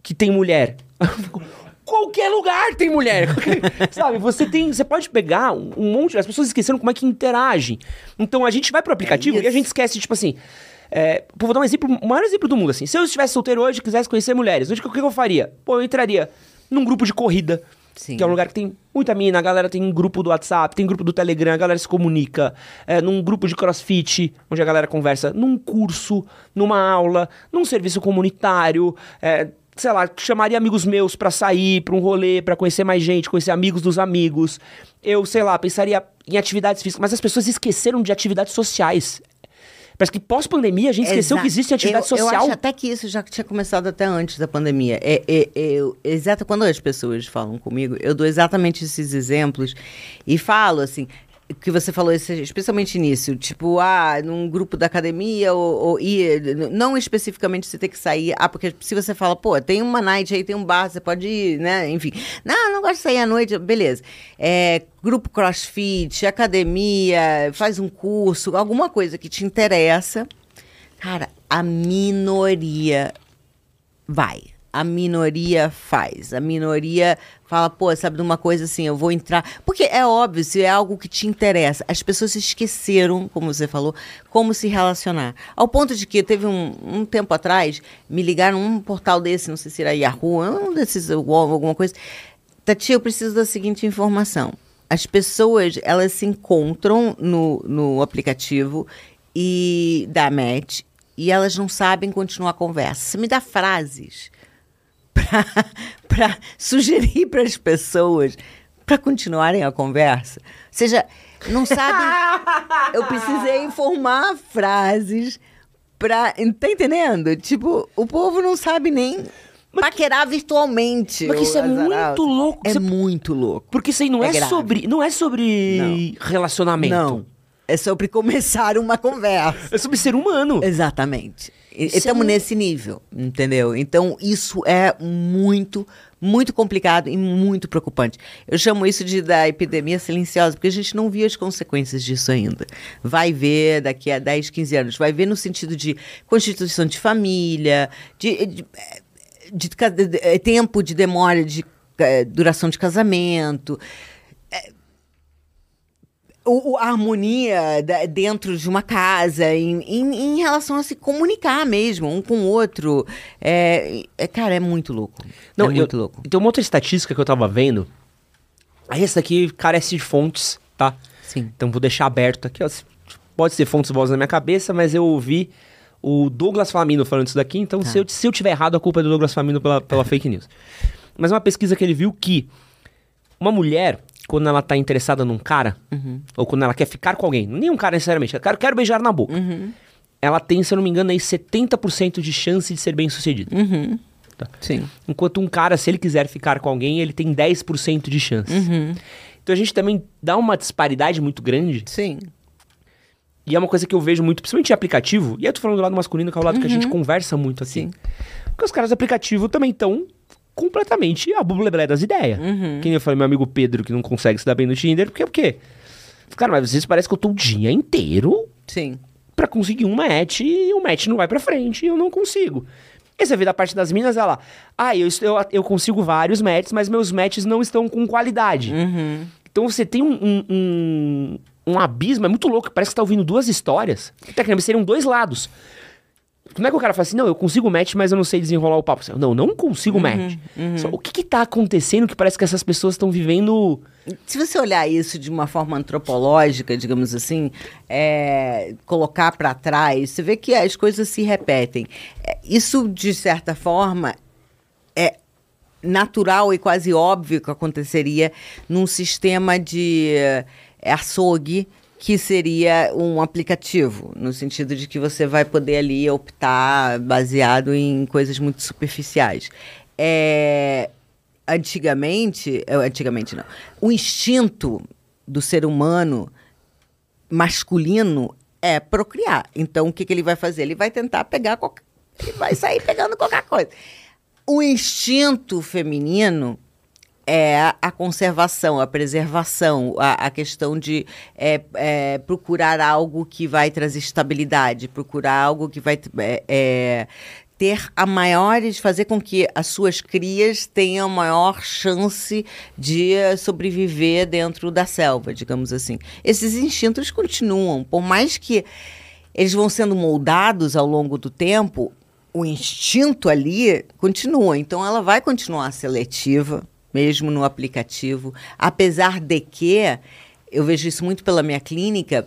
A: que tem mulher? Qualquer lugar tem mulher. Sabe, você tem. Você pode pegar um, um monte. As pessoas esqueceram como é que interagem. Então a gente vai pro aplicativo
B: É
A: e a gente esquece, tipo assim. É, pô, vou dar um exemplo, o maior exemplo do mundo, assim. Se eu estivesse solteiro hoje e quisesse conhecer mulheres, hoje, o que eu faria? Pô, eu entraria num grupo de corrida.
B: Sim.
A: Que é um lugar que tem muita mina, a galera tem grupo do WhatsApp, tem grupo do Telegram, a galera se comunica. É, num grupo de crossfit, onde a galera conversa, num curso, numa aula, num serviço comunitário. é, sei lá, chamaria amigos meus pra sair, pra um rolê, pra conhecer mais gente, conhecer amigos dos amigos. Eu, sei lá, pensaria em atividades físicas, mas as pessoas esqueceram de atividades sociais. Parece que pós-pandemia a gente esqueceu
B: Exato.
A: que existe atividade
B: eu,
A: social.
B: Eu acho até que isso já tinha começado até antes da pandemia. É, é, é, exato quando as pessoas falam comigo, eu dou exatamente esses exemplos e falo assim. Que você falou, especialmente nisso, tipo, ah, num grupo da academia, ou, ou ir, não especificamente você ter que sair, ah, porque se você fala, pô, tem uma night aí, tem um bar, você pode ir, né, enfim. Não, não gosto de sair à noite, beleza. É, grupo crossfit, academia, faz um curso, alguma coisa que te interessa, Cara, a minoria vai. A minoria faz. A minoria fala, pô, sabe de uma coisa assim, eu vou entrar. Porque é óbvio, se é algo que te interessa. As pessoas se esqueceram, como você falou, como se relacionar. Ao ponto de que teve um, um tempo atrás, me ligaram um portal desse, não sei se era Yahoo, um desses, alguma coisa. Tati, eu preciso da seguinte informação. As pessoas, elas se encontram no, no aplicativo e da match e elas não sabem continuar a conversa. Você me dá frases para sugerir para as pessoas para continuarem a conversa. Ou seja, não sabem. eu precisei informar frases para. Tá entendendo? Tipo, o povo não sabe nem paquerar virtualmente.
A: Mas que isso é muito louco.
B: É
A: Você-
B: muito louco.
A: Porque isso aí não
B: É
A: é, sobre. Não é sobre relacionamento.
B: Não. É sobre começar uma conversa.
A: É sobre ser humano.
B: Exatamente.
A: É
B: Estamos nesse nível, entendeu? Então, isso é muito, muito complicado e muito preocupante. Eu chamo isso de da epidemia silenciosa, porque a gente não viu as consequências disso ainda. Vai ver daqui a 10, 15 anos. Vai ver no sentido de constituição de família, de, de, de de- de- tempo de demora de eh, duração de casamento o, o- a harmonia da- dentro de uma casa, em, em, em relação a se comunicar mesmo, um com o outro. É, é- cara, é muito louco.
A: Não,
B: é muito
A: eu,
B: louco.
A: Tem uma outra estatística que eu tava vendo. Aí essa aqui carece de fontes, tá?
B: Sim.
A: Então vou deixar aberto aqui, ó. Pode ser fontes vozes na minha cabeça, mas eu ouvi o Douglas Flamino falando isso daqui, então
B: Tá.
A: se, eu, se eu tiver errado, a culpa é do Douglas Flamino pela, pela fake news. Mas uma pesquisa que ele viu que uma mulher, quando ela tá interessada num cara,
B: Uhum.
A: ou quando ela quer ficar com alguém, nem um cara necessariamente, eu quero, quero beijar na boca,
B: Uhum.
A: ela tem, se eu não me engano, aí 70% de chance de ser bem sucedida.
B: Uhum. Sim.
A: Enquanto um cara, se ele quiser ficar com alguém, ele tem 10% de chance.
B: Uhum.
A: Então a gente também dá uma disparidade muito grande.
B: Sim.
A: E é uma coisa que eu vejo muito, principalmente em aplicativo. E eu tô falando do lado masculino, que é o lado que a gente conversa muito aqui.
B: Sim.
A: Porque os caras do aplicativo também estão completamente a bubleblé das ideias.
B: Uhum.
A: Quem eu falei, meu amigo Pedro, que não consegue se dar bem no Tinder, porque o quê? Cara, mas às vezes parece que eu tô o dia inteiro
B: Sim.
A: pra conseguir um match e o match não vai pra frente e eu não consigo. E você vê da parte das minas, ela, ah, eu, eu, eu consigo vários matches, mas meus matches não estão com qualidade.
B: Uhum.
A: Então você tem um, um, um, um abismo, é muito louco, parece que tá ouvindo duas histórias. Tecnicamente seriam dois lados. Não é que o cara fala assim, não, eu consigo match, mas eu não sei desenrolar o papo. Não, não consigo match. Só, o que que tá acontecendo que parece que essas pessoas estão vivendo...
B: Se você olhar isso de uma forma antropológica, digamos assim, é, colocar para trás, você vê que as coisas se repetem. É, Isso, de certa forma, é natural e quase óbvio que aconteceria num sistema de é, açougue que seria um aplicativo, no sentido de que você vai poder ali optar baseado em coisas muito superficiais. É, antigamente, eh, antigamente não, o instinto do ser humano masculino é procriar. Então, o que, que ele vai fazer? Ele vai tentar pegar qualquer... Ele vai sair pegando qualquer coisa. O instinto feminino é a conservação, a preservação, a, a questão de é, é, procurar algo que vai trazer estabilidade, procurar algo que vai é, é, ter a maiores, fazer com que as suas crias tenham a maior chance de sobreviver dentro da selva, digamos assim. Esses instintos continuam, por mais que eles vão sendo moldados ao longo do tempo, o instinto ali continua. Então ela vai continuar seletiva, mesmo no aplicativo, apesar de que eu vejo isso muito pela minha clínica.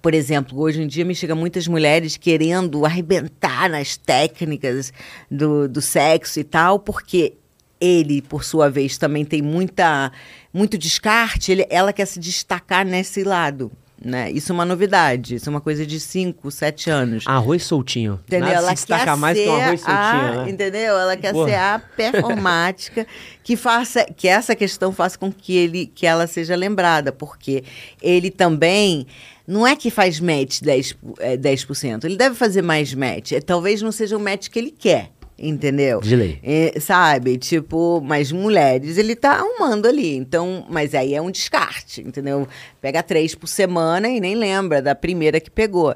B: Por exemplo, hoje em dia me chegam muitas mulheres querendo arrebentar nas técnicas do, do sexo e tal, porque ele, por sua vez, também tem muita, muito descarte, ele, ela quer se destacar nesse lado. Né? Isso é uma novidade, isso é uma coisa de 5, 7 anos.
A: Arroz soltinho.
B: Entendeu?
A: Nada
B: Ela
A: se destaca
B: quer
A: mais
B: ser
A: que um arroz soltinho,
B: a,
A: né?
B: entendeu? Ela quer
A: Porra.
B: ser a performática que faça que essa questão faça com que ele que ela seja lembrada, porque ele também não é que faz match 10, é, 10%, ele deve fazer mais match. É, talvez não seja o match que ele quer, entendeu?
A: De lei.
B: É, sabe? Tipo, mas mulheres ele tá arrumando ali. Então, mas aí é um descarte, entendeu? Pega três por semana e nem lembra da primeira que pegou.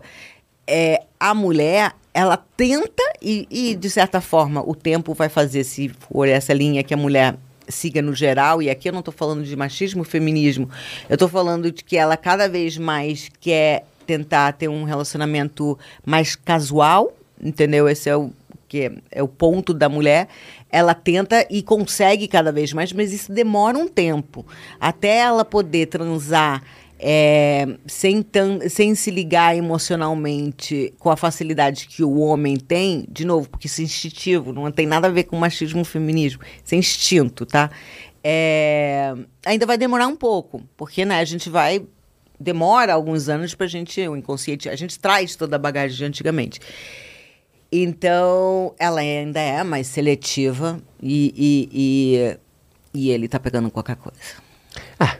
B: É, a mulher, ela tenta e, e, de certa forma, o tempo vai fazer, se for essa linha que a mulher siga no geral, e aqui eu não estou falando de machismo, feminismo, eu estou falando de que ela cada vez mais quer tentar ter um relacionamento mais casual, entendeu? Esse é o que é o ponto da mulher. Ela tenta e consegue cada vez mais, mas isso demora um tempo até ela poder transar é, sem, tan, sem se ligar emocionalmente com a facilidade que o homem tem, de novo, porque isso é instintivo, não tem nada a ver com machismo feminismo, isso é instinto, tá? É, ainda vai demorar um pouco, porque né, a gente vai. Demora alguns anos pra gente, o inconsciente, a gente traz toda a bagagem de antigamente. Então, ela ainda é mais seletiva e, e, e, e ele tá pegando qualquer coisa.
A: Ah,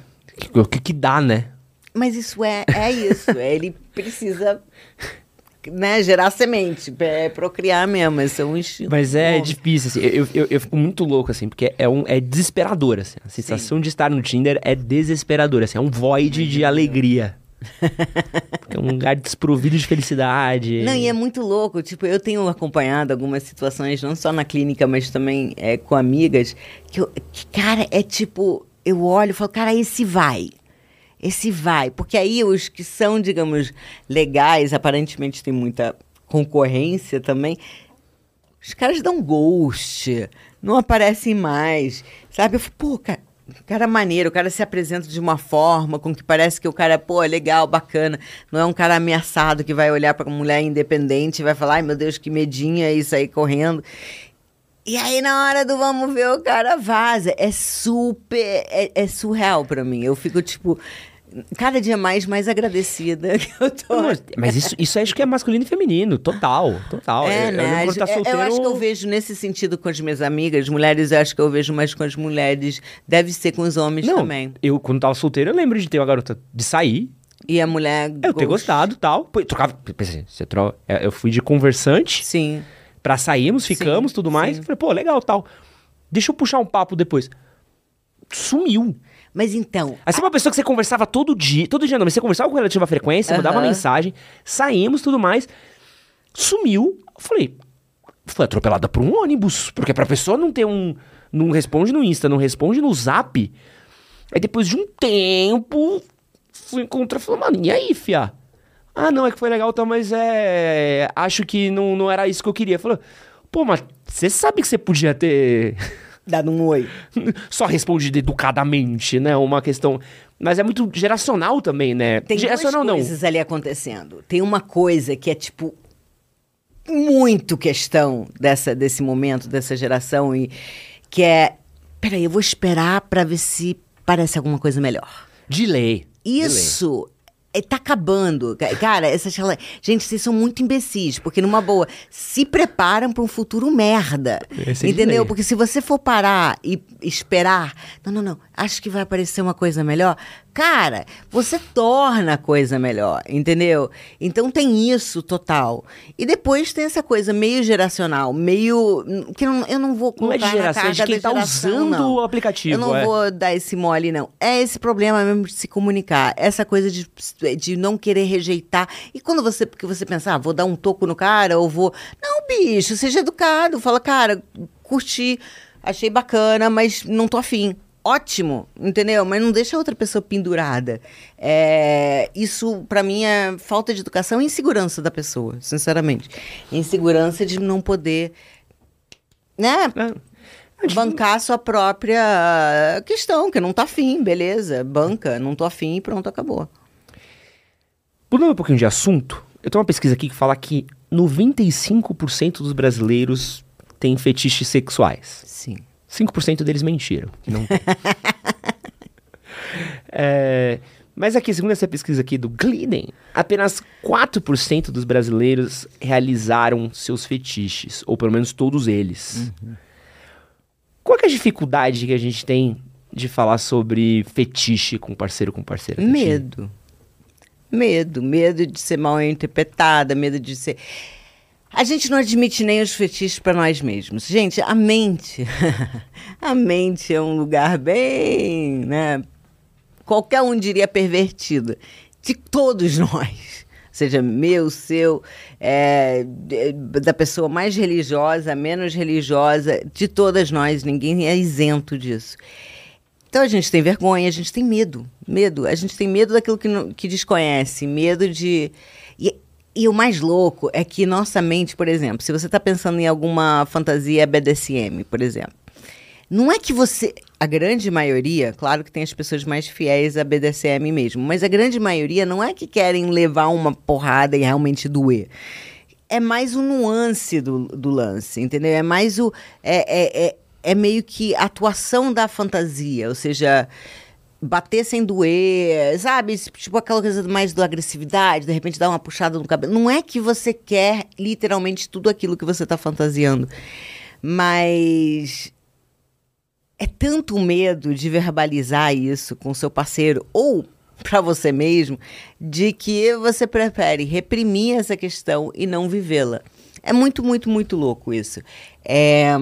A: o que, que dá, né?
B: Mas isso é, é isso. é, ele precisa né, gerar semente, é, procriar mesmo. Esse é um instinto.
A: Mas é difícil, assim. Eu, eu, eu fico muito louco, assim, porque é, um, é desesperador, assim. A sensação de estar no Tinder é desesperadora, assim. É um void de alegria. É um lugar desprovido de felicidade.
B: Não, e é muito louco. Tipo, eu tenho acompanhado algumas situações, não só na clínica, mas também é, com amigas, que, eu, que, cara, é tipo, eu olho e falo, cara, esse vai. Esse vai. Porque aí os que são, digamos, legais, aparentemente tem muita concorrência também. Os caras dão ghost, não aparecem mais. Sabe? Eu falo, pô, cara. O cara é maneiro, o cara se apresenta de uma forma com que parece que o cara, pô, é legal, bacana. Não é um cara ameaçado que vai olhar uma mulher independente e vai falar, ai meu Deus, que medinha é isso aí correndo. E aí, na hora do vamos ver, o cara vaza. É super. É, é surreal para mim. Eu fico, tipo. Cada dia mais, mais agradecida que eu tô.
A: Mas, mas isso, isso acho que é masculino e feminino, total, total.
B: É,
A: eu,
B: né?
A: eu, tá
B: Eu-
A: solteiro,
B: eu acho que eu vejo nesse sentido com as minhas amigas, mulheres, eu acho que eu vejo mais com as mulheres. Deve ser com os homens
A: Não,
B: também.
A: eu quando tava solteiro, eu lembro de ter uma garota de sair,
B: E a mulher.
A: eu ter
B: ghost.
A: gostado tal. Pô, trocava. Pensei, você tro... é, Eu fui de conversante
B: Sim.
A: pra sairmos, ficamos,
B: Sim,
A: tudo mais.
B: sim.
A: Falei, pô, legal tal. Deixa eu puxar um papo depois. Sumiu.
B: Mas então.
A: Assim, uma pessoa que você conversava todo dia, todo dia não, mas você conversava com relativa frequência, mandava
B: Aham.
A: mensagem, saímos, tudo mais. Sumiu. Eu falei, foi atropelada por um ônibus. Porque pra pessoa não ter um. Não responde no Insta, não responde no Zap. Aí depois de um tempo, fui encontrar e falei, mano, e aí, fia? Ah, não, é que foi legal, tá, mas é. Acho que não, não era isso que eu queria. Falei, pô, mas você sabe que você podia ter.
B: Dado um oi.
A: só respondido educadamente, né? Uma questão. Mas é muito geracional também, né?
B: Tem
A: geracional
B: duas
A: não.
B: coisas ali acontecendo. Tem uma coisa que é tipo muito questão dessa desse momento dessa geração e que é, peraí, eu vou esperar pra ver se parece alguma coisa melhor.
A: De lei.
B: Isso tá acabando. Ca- Cara, essas rela- gente, vocês são muito imbecis, porque numa boa, se preparam pra um futuro merda.
A: Esse é de
B: entendeu?
A: lei.
B: Porque se você for parar e esperar, não, não, não, acho que vai aparecer uma coisa melhor. Cara, você torna a coisa melhor, entendeu? Então tem isso total. E depois tem essa coisa meio geracional, meio que não, eu não vou
A: Não é
B: colocar
A: de geração, é de quem tá
B: geração,
A: usando
B: não.
A: o aplicativo,
B: Eu não
A: é.
B: vou dar esse mole, não. É esse problema mesmo de se comunicar. Essa coisa de, de não querer rejeitar. E quando você, porque você pensa, ah, vou dar um toco no cara, ou vou. Não, bicho, seja educado. Fala, cara, curti, achei bacana, mas não tô afim. Ótimo, entendeu? Mas não deixa a outra pessoa pendurada. É, isso, pra mim, é falta de educação e insegurança da pessoa, sinceramente. Insegurança de não poder, né? bancar a sua própria questão, que não tá afim, beleza, banca, não tô afim e pronto, acabou.
A: Mudando um pouquinho de assunto, eu tenho uma pesquisa aqui que fala que 95% dos brasileiros têm fetiches sexuais.
B: Sim.
A: 5% deles mentiram. Não tem. É, Mas aqui, segundo essa pesquisa aqui do Glidden, apenas 4% dos brasileiros realizaram seus fetiches, ou pelo menos todos eles. Qual que é a dificuldade que a gente tem de falar sobre fetiche com parceiro com parceira?
B: Medo. Medo. Medo de ser mal interpretada, medo de ser. A gente não admite nem os fetiches para nós mesmos. Gente, a mente. a mente é um lugar bem. Né, qualquer um diria pervertido. De todos nós. Seja meu, seu, é, da pessoa mais religiosa, menos religiosa, de todas nós, ninguém é isento disso. Então a gente tem vergonha, a gente tem medo. Medo. A gente tem medo daquilo que, que desconhece, medo de. E, o mais louco é que nossa mente, por exemplo, se você está pensando em alguma fantasia BDSM, por exemplo, não é que você. A grande maioria, claro que tem as pessoas mais fiéis a BDSM mesmo, mas a grande maioria não é que querem levar uma porrada e realmente doer. É mais o nuance do, do lance, entendeu? É mais o. É, é, é, é meio que a atuação da fantasia, ou seja. Bater sem doer, sabe? Tipo aquela coisa mais da agressividade, de repente dar uma puxada no cabelo. Não é que você quer literalmente tudo aquilo que você está fantasiando, mas é tanto medo de verbalizar isso com seu parceiro ou para você mesmo, de que você prefere reprimir essa questão e não vivê-la. É muito, muito, muito louco isso. É,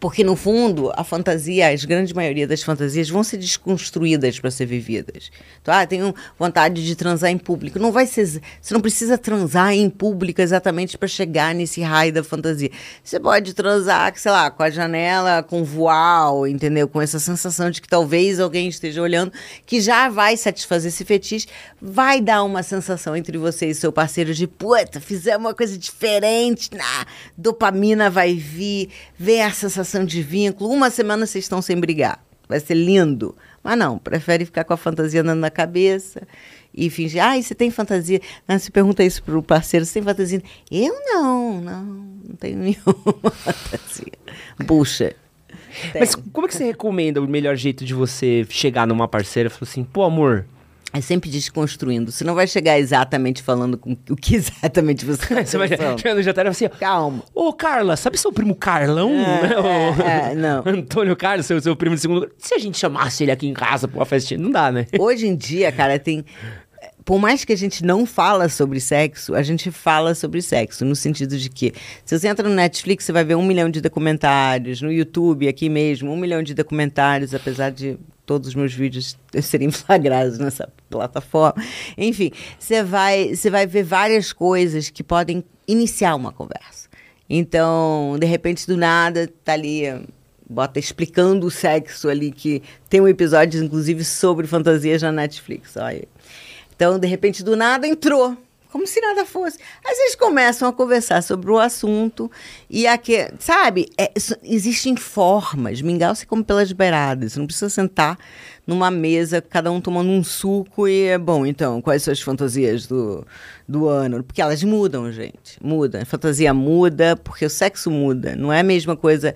B: porque, no fundo, a fantasia, as grande maioria das fantasias vão ser desconstruídas para ser vividas. Então, ah, tenho vontade de transar em público. Não vai ser. Você não precisa transar em público exatamente para chegar nesse raio da fantasia. Você pode transar, sei lá, com a janela, com voal, entendeu? Com essa sensação de que talvez alguém esteja olhando, que já vai satisfazer esse fetiche, vai dar uma sensação entre você e seu parceiro de, puta, fizemos uma coisa diferente, na dopamina vai vir, vem a sensação de vínculo. Uma semana vocês estão sem brigar. Vai ser lindo. Mas não, prefere ficar com a fantasia andando na cabeça e fingir. Ah, você tem fantasia? Ah, você pergunta isso pro parceiro, você tem fantasia? Eu não, não, não tenho nenhuma fantasia. Puxa.
A: Mas como é que você recomenda o melhor jeito de você chegar numa parceira e falar assim, pô, amor,
B: É sempre desconstruindo. Você não vai chegar exatamente falando com o que exatamente você está
A: você vai chegando no jantar e assim,
B: Calma.
A: Ô, Carla, sabe seu primo Carlão? né? O-
B: é, não.
A: Antônio Carlos, seu, seu primo de segundo. grau. Se a gente chamasse ele aqui em casa pra uma festinha, não dá, né?
B: Hoje em dia, cara, tem. Por mais que a gente não fala sobre sexo, a gente fala sobre sexo, no sentido de que se você entra no Netflix, você vai ver um milhão de documentários, no YouTube, aqui mesmo, um milhão de documentários, apesar de todos os meus vídeos serem flagrados nessa plataforma. Enfim, você vai, você vai ver várias coisas que podem iniciar uma conversa. Então, de repente, do nada, tá ali bota explicando o sexo ali, que tem um episódio, inclusive, sobre fantasias na Netflix. Olha. Então, de repente, do nada, entrou. Como se nada fosse. Às vezes começam a conversar sobre o assunto e aqui, sabe, é, existem formas. Mingau se come pelas beiradas. Você não precisa sentar numa mesa, cada um tomando um suco e é bom, então, quais são as fantasias do, do ano? Porque elas mudam, gente. Muda. A fantasia muda, porque o sexo muda. Não é a mesma coisa.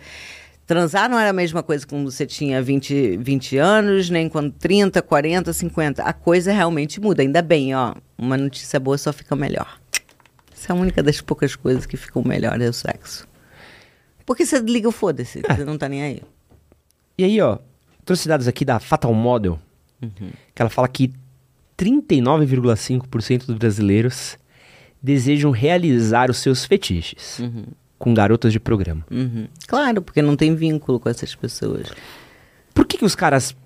B: Transar não era a mesma coisa quando você tinha 20, 20 anos, nem quando 30, 40, 50. A coisa realmente muda. Ainda bem, ó. Uma notícia boa só fica melhor. Essa é a única das poucas coisas que ficam melhor, é o sexo. Porque você liga o foda-se, você não tá nem aí.
A: E aí, ó, trouxe dados aqui da Fatal Model, que ela fala que 39,5% dos brasileiros desejam realizar os seus fetiches com garotas de programa.
B: Uhum. Claro, porque não tem vínculo com essas pessoas.
A: Por que, que os caras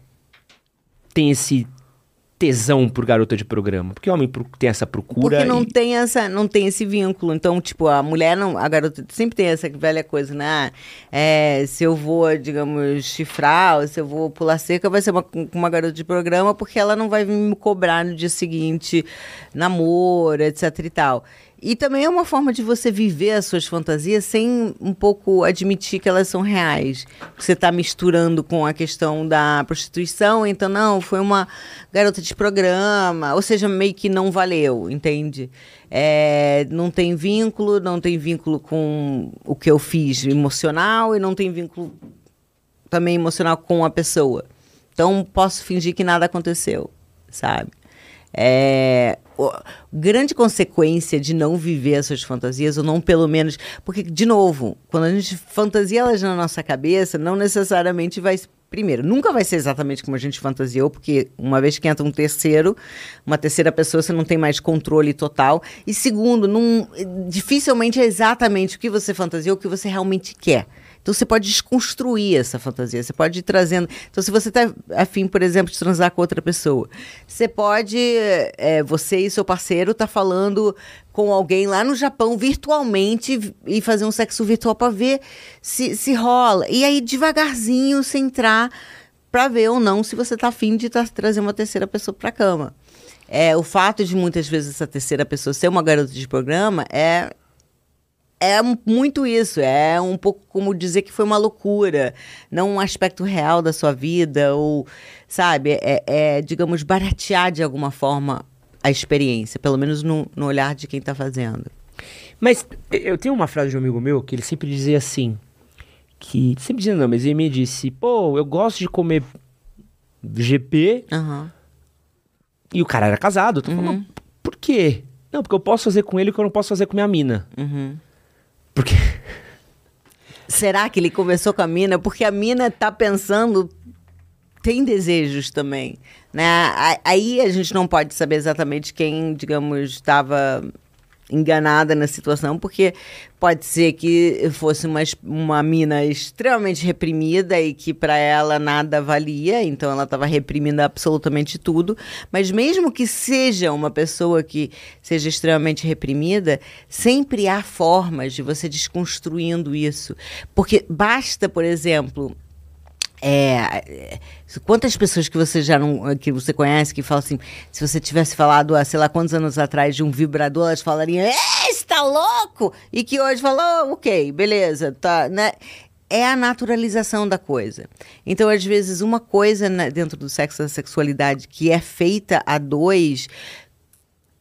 A: têm esse tesão por garota de programa? Porque o homem tem essa procura.
B: Porque não
A: e-
B: tem essa, não tem esse vínculo. Então, tipo, a mulher não, a garota sempre tem essa velha coisa, né? Ah, É, se eu vou, digamos, chifrar, ou se eu vou pular cerca, vai ser uma, com uma garota de programa, porque ela não vai me cobrar no dia seguinte, namoro, etc e tal. E também é uma forma de você viver as suas fantasias sem um pouco admitir que elas são reais. Você está misturando com a questão da prostituição, então não, foi uma garota de programa, ou seja, meio que não valeu, entende? É, não tem vínculo, não tem vínculo com o que eu fiz emocional e não tem vínculo também emocional com a pessoa. Então posso fingir que nada aconteceu. sabe? É, o- grande consequência de não viver as suas fantasias, ou não pelo menos. Porque, de novo, quando a gente fantasia elas na nossa cabeça, não necessariamente vai. Primeiro, nunca vai ser exatamente como a gente fantasiou, porque uma vez que entra um terceiro, uma terceira pessoa, você não tem mais controle total. E segundo, não, dificilmente é exatamente o que você fantasiou, o que você realmente quer. Então você pode desconstruir essa fantasia, você pode ir trazendo. Então, se você está afim, por exemplo, de transar com outra pessoa, você pode. é, você e seu parceiro tá falando com alguém lá no Japão virtualmente e fazer um sexo virtual para ver se, se rola. E aí, devagarzinho, você entrar para ver ou não se você tá afim de tra- trazer uma terceira pessoa para cama. É, o fato de muitas vezes essa terceira pessoa ser uma garota de programa é é muito isso, é um pouco como dizer que foi uma loucura, não um aspecto real da sua vida, ou, sabe, é, é, digamos, baratear de alguma forma a experiência, pelo menos no, no olhar de quem está fazendo.
A: Mas eu tenho uma frase de um amigo meu que ele sempre dizia assim, que sempre dizia não, mas ele me disse, pô, eu gosto de comer GP
B: Aham.
A: e o cara era casado. Tu falou, por quê? Não, porque eu posso fazer com ele o que eu não posso fazer com minha mina. Porque
B: Será que ele começou com a mina? Porque a mina tá pensando, tem desejos também, né? Aí a gente não pode saber exatamente quem, digamos, estava enganada na situação, porque pode ser que fosse uma, uma mina extremamente reprimida e que para ela nada valia, então ela estava reprimindo absolutamente tudo. Mas mesmo que seja uma pessoa que seja extremamente reprimida, sempre há formas de você desconstruindo isso. Porque basta, por exemplo, é, é, quantas pessoas que você já não que você conhece que falam assim, se você tivesse falado há sei lá quantos anos atrás de um vibrador, elas falariam, está louco! E que hoje falou, ok, beleza, tá, né? É a naturalização da coisa. Então, às vezes, uma coisa né, dentro do sexo da sexualidade que é feita a dois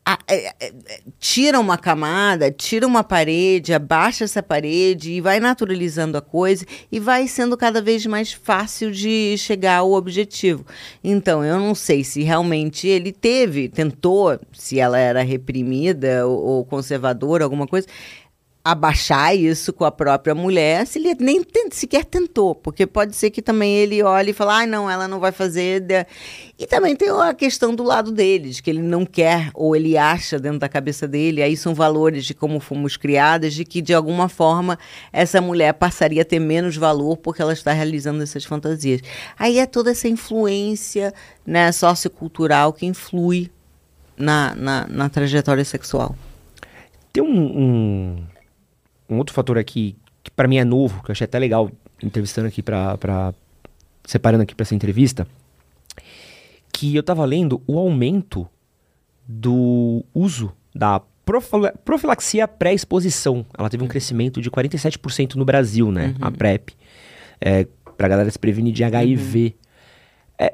B: a- é- é- tira uma camada, tira uma parede, abaixa essa parede e vai naturalizando a coisa e vai sendo cada vez mais fácil de chegar ao objetivo. Então, eu não sei se realmente ele teve, tentou, se ela era reprimida ou, ou conservadora, alguma coisa, abaixar isso com a própria mulher, se ele nem sequer tentou, porque pode ser que também ele olhe e fale, ah, não, ela não vai fazer. de-". E também tem a questão do lado dele, de que ele não quer, ou ele acha dentro da cabeça dele, aí são valores de como fomos criadas, de que de alguma forma essa mulher passaria a ter menos valor porque ela está realizando essas fantasias. Aí é toda essa influência né, sociocultural que influi na, na, na trajetória sexual.
A: tem um, um, um outro fator aqui que pra mim é novo, que eu achei até legal entrevistando aqui pra, pra separando aqui pra essa entrevista, que eu tava lendo o aumento do uso da profila- profilaxia pré-exposição. Ela teve um crescimento de 47% no Brasil, né? A PrEP. É, pra galera se prevenir de HIV. É,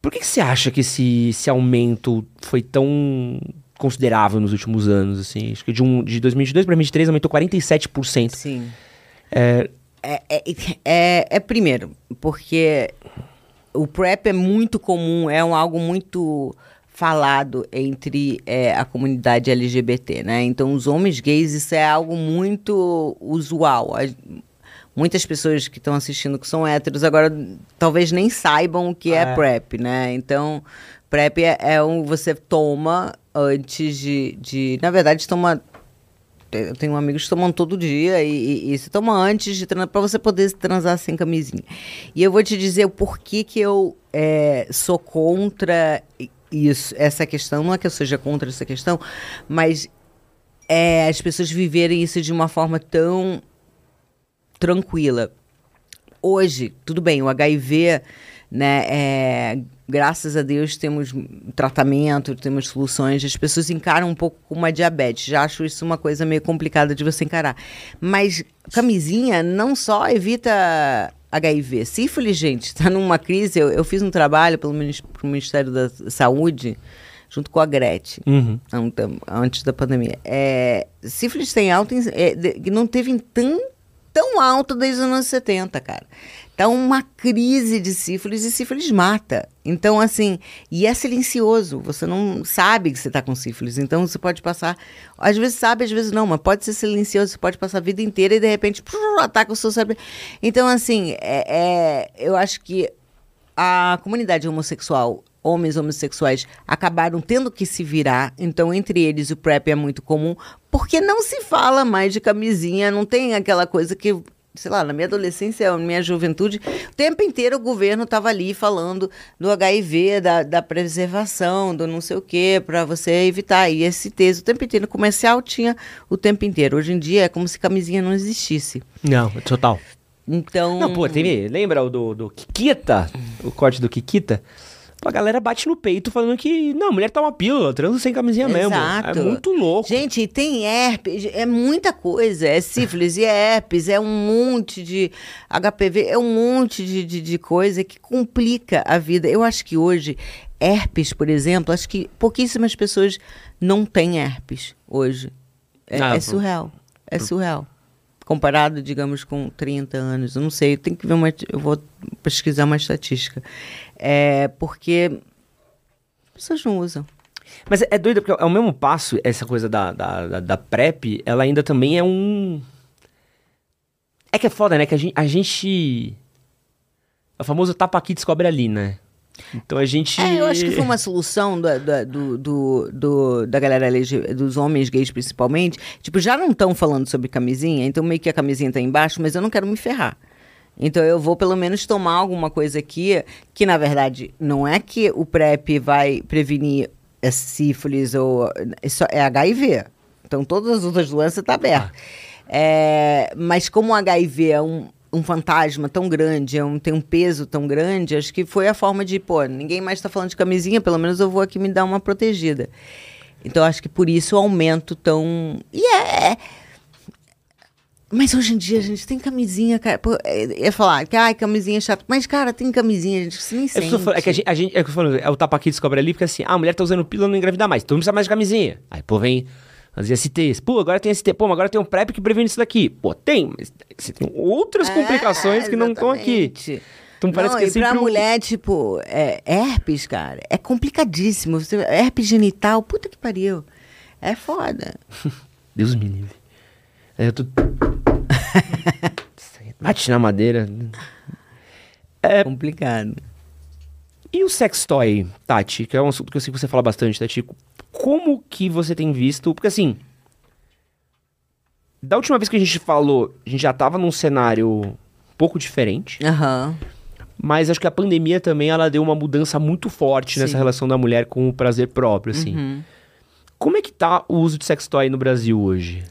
A: por que, que você acha que esse, esse aumento foi tão considerável nos últimos anos, assim? Acho que de, um, de 2022 para 2023 aumentou 47%.
B: Sim. É, é, é, é primeiro, porque o PrEP é muito comum, é um, algo muito falado entre é, a comunidade LGBT, né? Então, os homens gays, isso é algo muito usual. As- muitas pessoas que estão assistindo que são héteros agora talvez nem saibam o que é,
A: É.
B: PrEP, né? Então, PrEP é, é um você toma antes de, de na verdade toma eu tenho amigos que tomam todo dia e, e, e se toma antes de transar para você poder transar sem camisinha. E eu vou te dizer o porquê que eu é, sou contra isso, essa questão. Não é que eu seja contra essa questão, mas é, as pessoas viverem isso de uma forma tão tranquila. Hoje, tudo bem, o HIV, né, é, graças a Deus temos tratamento, temos soluções, as pessoas encaram um pouco como uma diabetes. Já acho isso uma coisa meio complicada de você encarar. Mas camisinha não só evita HIV. Sífilis, gente, está numa crise. Eu, eu fiz um trabalho pelo Ministério da Saúde, junto com a Gretchen,
A: Uhum.
B: ant- antes da pandemia. É, sífilis tem alta. é, não teve tão tão alto desde os anos 70, cara. Tá uma crise de sífilis e sífilis mata. Então, assim, e é silencioso. Você não sabe que você está com sífilis. Então, você pode passar. Às vezes sabe, às vezes não, mas pode ser silencioso. Você pode passar a vida inteira e de repente prrr, ataca o seu cérebro. Então, assim, é, é, eu acho que a comunidade homossexual, homens homossexuais, acabaram tendo que se virar. Então, entre eles, o PrEP é muito comum, porque não se fala mais de camisinha, não tem aquela coisa que sei lá, na minha adolescência, na minha juventude, o tempo inteiro o governo estava ali falando do HIV, da, da preservação, do não sei o quê, para você evitar ISTs. O tempo inteiro. No comercial tinha o tempo inteiro. Hoje em dia é como se camisinha não existisse.
A: Não, total.
B: Então.
A: Não, pô, tem, lembra o do, do Kikita? O corte do Kikita? A galera bate no peito falando que, não, mulher toma pílula, transa sem camisinha
B: Exato.
A: mesmo. É muito louco.
B: Gente, tem herpes, é muita coisa. É sífilis e é herpes, é um monte de HPV, é um monte de, de, de coisa que complica a vida. Eu acho que hoje, herpes, por exemplo, acho que pouquíssimas pessoas não têm herpes hoje. É,
A: Ah,
B: é surreal. É surreal. Comparado, digamos, com 30 anos. Eu não sei, tenho que ver uma. Eu vou pesquisar uma estatística. É porque as pessoas não usam.
A: Mas é doido, porque é o mesmo passo, essa coisa da, da, da, da PrEP, ela ainda também é um. É que é foda, né? Que a gente. A gente... É o famoso tapa aqui descobre ali, né? Então a gente.
B: É, eu acho que foi uma solução da, da, do, do, do- da galera dos homens gays principalmente. Tipo, já não estão falando sobre camisinha, então meio que a camisinha tá embaixo, mas eu não quero me ferrar. Então eu vou pelo menos tomar alguma coisa aqui, que na verdade não é que o PrEP vai prevenir é sífilis ou é, só- é HIV. Então todas as outras doenças tá aberto. É, mas como o HIV é um, um fantasma tão grande, é um, tem um peso tão grande, acho que foi a forma de, pô, ninguém mais está falando de camisinha, pelo menos eu vou aqui me dar uma protegida. Então acho que por isso o aumento tão. E é. Mas hoje em dia a gente tem camisinha, cara. Pô, é- ia falar que ai, camisinha é chato. Mas, cara, tem camisinha, gente, você nem
A: É,
B: sente.
A: tô falando, é que a gente, a gente- é que eu falando, é o tapa aqui descobre ali, porque assim, ah, a mulher tá usando pílula não engravida mais, então não precisa mais de camisinha. Aí, pô, vem as ISTs. Pô, agora tem ST. Pô, mas agora tem um PrEP que previne isso daqui. Pô, tem, mas você tem outras complicações que não estão aqui.
B: É.
A: Então parece
B: não,
A: que é
B: pra
A: sempre o-
B: mulher, tipo, é, herpes, cara, é complicadíssimo. Você, herpes genital, puta que pariu. É foda.
A: Deus me livre. É, eu tô... Bate na madeira.
B: É complicado.
A: E o sextoy, Tati, que é um assunto que eu sei que você fala bastante, Tati. Como que você tem visto? Porque assim. Da última vez que a gente falou, a gente já tava num cenário um pouco diferente.
B: Aham.
A: Mas acho que a pandemia também ela deu uma mudança muito forte nessa
B: Sim.
A: relação da mulher com o prazer próprio, assim.
B: Uhum.
A: Como é que tá o uso de sextoy no Brasil hoje?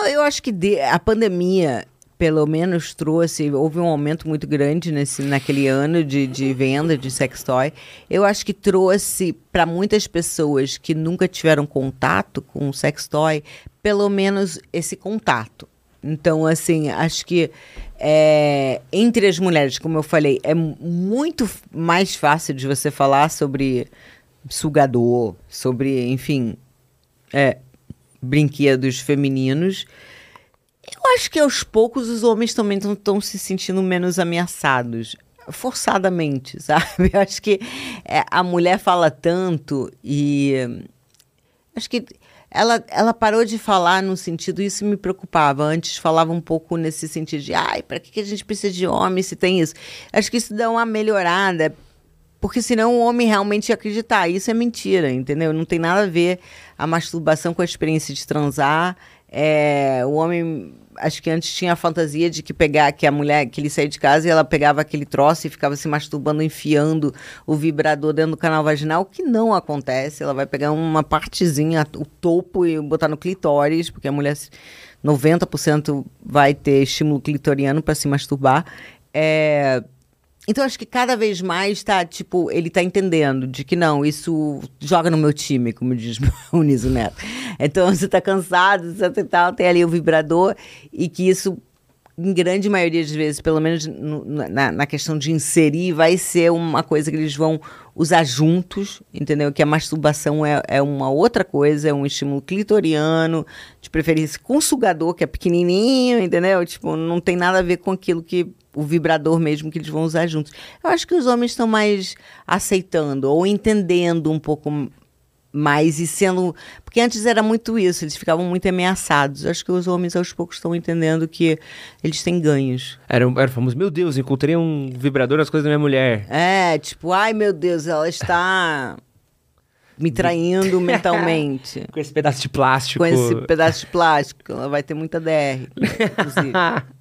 B: Não, eu acho que de- a pandemia, pelo menos, trouxe. Houve um aumento muito grande nesse, naquele ano de, de venda de sextoy. Eu acho que trouxe para muitas pessoas que nunca tiveram contato com sextoy, pelo menos esse contato. Então, assim, acho que é, entre as mulheres, como eu falei, é mu- muito mais fácil de você falar sobre sugador, sobre, enfim, é, brinquedos femininos. Eu acho que aos poucos os homens também estão se sentindo menos ameaçados. Forçadamente, sabe? Eu acho que é, a mulher fala tanto e. Acho que ela, ela parou de falar no sentido, isso me preocupava. Antes falava um pouco nesse sentido de, ai, para que, que a gente precisa de homem se tem isso? Acho que isso dá uma melhorada, porque senão o homem realmente ia acreditar. Isso é mentira, entendeu? Não tem nada a ver a masturbação com a experiência de transar. É, o homem, acho que antes tinha a fantasia de que pegar que a mulher, que ele saía de casa e ela pegava aquele troço e ficava se masturbando, enfiando o vibrador dentro do canal vaginal, o que não acontece. Ela vai pegar uma partezinha, o topo e botar no clitóris, porque a mulher 90% vai ter estímulo clitoriano para se masturbar. É, então, acho que cada vez mais tá, tipo, ele tá entendendo de que não, isso joga no meu time, como diz o Niso Neto. Então, você tá cansado, você tá, tal, tem ali o vibrador, e que isso em grande maioria das vezes, pelo menos no- na, na questão de inserir, vai ser uma coisa que eles vão usar juntos, entendeu? Que a masturbação é, é uma outra coisa, é um estímulo clitoriano, de preferência com sugador, que é pequenininho, entendeu? Tipo, não tem nada a ver com aquilo que o vibrador mesmo que eles vão usar juntos. Eu acho que os homens estão mais aceitando ou entendendo um pouco mais e sendo. Porque antes era muito isso, eles ficavam muito ameaçados. Acho que os homens aos poucos estão entendendo que eles têm ganhos.
A: Era, era famoso, meu Deus, encontrei um vibrador nas coisas da minha mulher.
B: É, tipo, ai meu Deus, ela está me traindo mentalmente.
A: Com esse pedaço de plástico.
B: Com esse pedaço de plástico, ela vai ter muita DR, inclusive.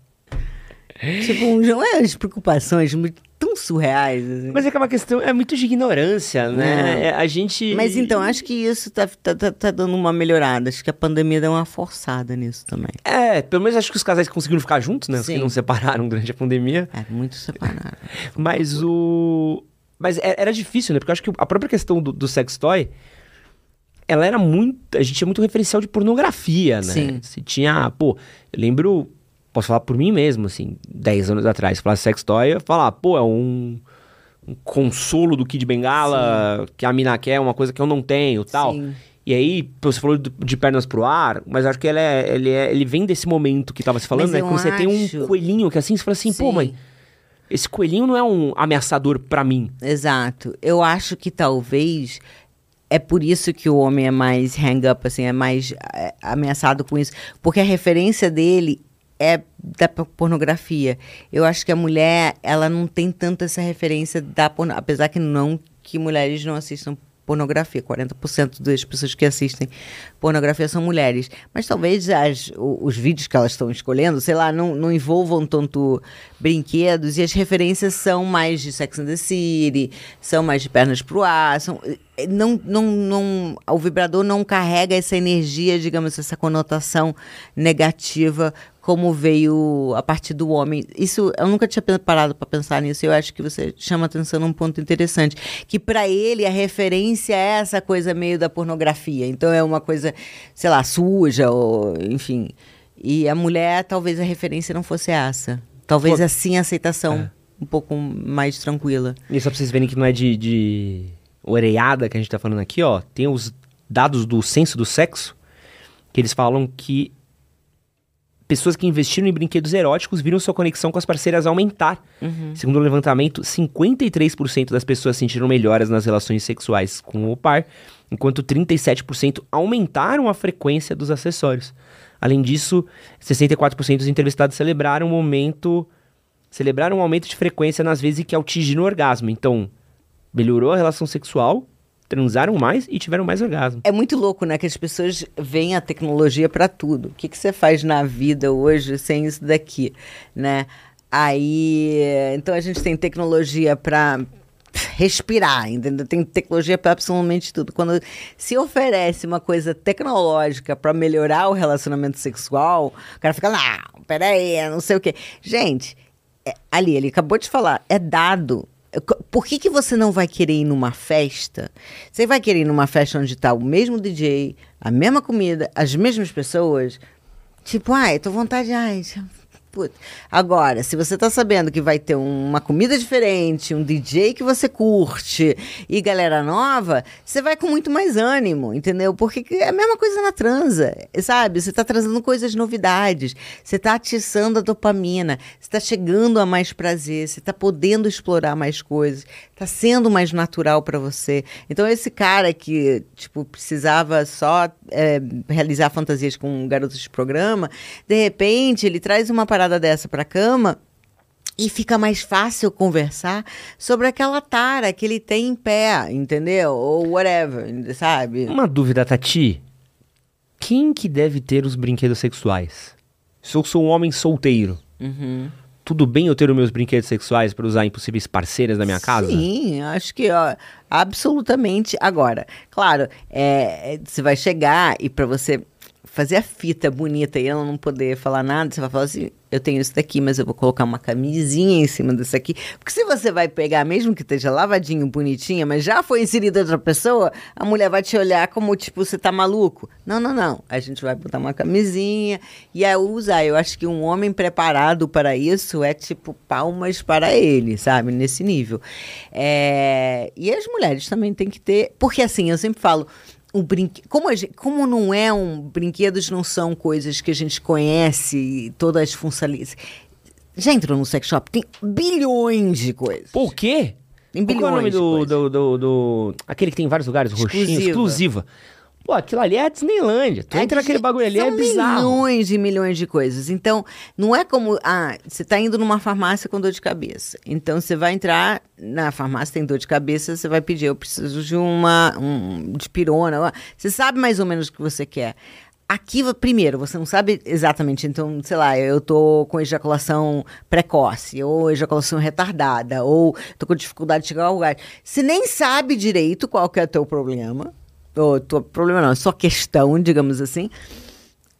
B: tipo, não é as preocupações muito, tão surreais. assim.
A: Mas é que é uma questão, é muito de ignorância, né?
B: É.
A: A gente...
B: Mas então, acho que isso tá, tá, tá, tá dando uma melhorada. Acho que a pandemia deu uma forçada nisso também.
A: É, pelo menos acho que os casais conseguiram ficar juntos, né? Os que
B: Sim.
A: não separaram durante a pandemia.
B: É, muito separado.
A: Mas o. Mas é- era difícil, né? Porque eu acho que a própria questão do, do sex toy. Ela era muito. A gente tinha muito referencial de pornografia, né?
B: Sim.
A: Se tinha. Pô, eu lembro. Posso falar por mim mesmo, assim, 10 anos atrás. Falar sex toy, eu falar, pô, é um. Um consolo do Kid Bengala que a mina quer, uma coisa que eu não tenho tal.
B: Sim.
A: E aí, pô, você falou de, pernas pro ar, mas acho que ele, é, ele, é, ele vem desse momento que tava se falando,
B: Mas
A: né? Quando você tem um
B: acho-
A: coelhinho que assim, você fala assim, pô,
B: Sim.
A: mãe, esse coelhinho não é um ameaçador pra mim.
B: Exato. Eu acho que talvez é por isso que o homem é mais hang up, assim, é mais é, ameaçado com isso. Porque a referência dele é da pornografia. Eu acho que a mulher, ela não tem tanto essa referência da pornografia. Apesar que não que mulheres não assistam pornografia. 40% das pessoas que assistem pornografia são mulheres. Mas talvez as, os vídeos que elas estão escolhendo, sei lá, não, não envolvam tanto brinquedos e as referências são mais de Sex and the City, são mais de pernas pro ar, são, eh, não, não, não, o vibrador não carrega essa energia, digamos, essa conotação negativa como veio a partir do homem. Isso eu nunca tinha parado para pensar nisso. Eu acho que você chama atenção num ponto interessante, que para ele a referência é essa coisa meio da pornografia. Então é uma coisa, sei lá, suja ou enfim. E a mulher talvez a referência não fosse essa. Talvez
A: Pô,
B: assim a aceitação um pouco mais tranquila.
A: E só pra vocês verem que não é de, de orelhada que a gente tá falando aqui, ó. Tem os dados do censo do sexo, que eles falam que pessoas que investiram em brinquedos eróticos viram sua conexão com as parceiras aumentar. Segundo o levantamento, 53% das pessoas sentiram melhoras nas relações sexuais com o par, enquanto 37% aumentaram a frequência dos acessórios. Além disso, 64% dos entrevistados celebraram um momento celebraram um aumento de frequência nas vezes que atingiram o orgasmo. Então, melhorou a relação sexual, transaram mais e tiveram mais orgasmo.
B: É muito louco, né? Que as pessoas veem a tecnologia para tudo. O que, que você faz na vida hoje sem isso daqui, né? Aí, então a gente tem tecnologia para respirar, entendeu? Tem tecnologia para absolutamente tudo. Quando se oferece uma coisa tecnológica para melhorar o relacionamento sexual, o cara fica, não, peraí, não sei o quê. Gente, é- ali, ele acabou de falar, é dado. Por que, que você não vai querer ir numa festa? Você vai querer ir numa festa onde está o mesmo DJ, a mesma comida, as mesmas pessoas? Tipo, ai, tô vontade, ai, Agora, se você tá sabendo que vai ter uma comida diferente, um DJ que você curte e galera nova, você vai com muito mais ânimo, entendeu? Porque que é a mesma coisa na transa, sabe? Você tá trazendo coisas novidades, você tá atiçando a dopamina, você tá chegando a mais prazer, você tá podendo explorar mais coisas, tá sendo mais natural para você. Então esse cara que, tipo, precisava só é, realizar fantasias com garotos de programa, de repente ele traz uma parada dessa pra cama e fica mais fácil conversar sobre aquela tara que ele tem em pé, entendeu? Ou whatever, sabe?
A: Uma dúvida, Tati. Quem que deve ter os brinquedos sexuais? Se eu sou um homem solteiro,
B: Uhum.
A: tudo bem eu ter os meus brinquedos sexuais para usar em possíveis parceiras da minha casa?
B: Sim, acho que ó, absolutamente. Agora, claro, é, você vai chegar e para você fazer a fita bonita e ela não poder falar nada, você vai falar assim: eu tenho isso daqui, mas eu vou colocar uma camisinha em cima desse aqui. Porque se você vai pegar, mesmo que esteja lavadinho, bonitinha, mas já foi inserida outra pessoa, a mulher vai te olhar como tipo, você tá maluco. Não, não, não. A gente vai botar uma camisinha e é usar. Eu acho que um homem preparado para isso é tipo palmas para ele, sabe? Nesse nível. É... E as mulheres também têm que ter. Porque assim, eu sempre falo o brinque... como, gente... como não é um. Brinquedos não são coisas que a gente conhece, todas as funcionalidades. Já entrou no sex shop? Tem bilhões de coisas.
A: O quê?
B: Tem
A: Qual que é o nome
B: bilhões de
A: do, do, do, do- Aquele que tem em vários lugares, roxinho,
B: Exclusiva.
A: Pô, aquilo ali é a Disneylândia. Tu
B: É
A: entra naquele bagulho ali, é bizarro.
B: milhões e milhões de coisas. Então, não é como. Ah, você está indo numa farmácia com dor de cabeça. Então, você vai entrar na farmácia, tem dor de cabeça, você vai pedir, eu preciso de uma. Um, de pirona. Você sabe mais ou menos o que você quer. Aqui, primeiro, você não sabe exatamente. Então, sei lá, eu tô com ejaculação precoce, ou ejaculação retardada, ou tô com dificuldade de chegar ao lugar. Você nem sabe direito qual que é o teu problema. Ou teu problema não, é só questão, digamos assim.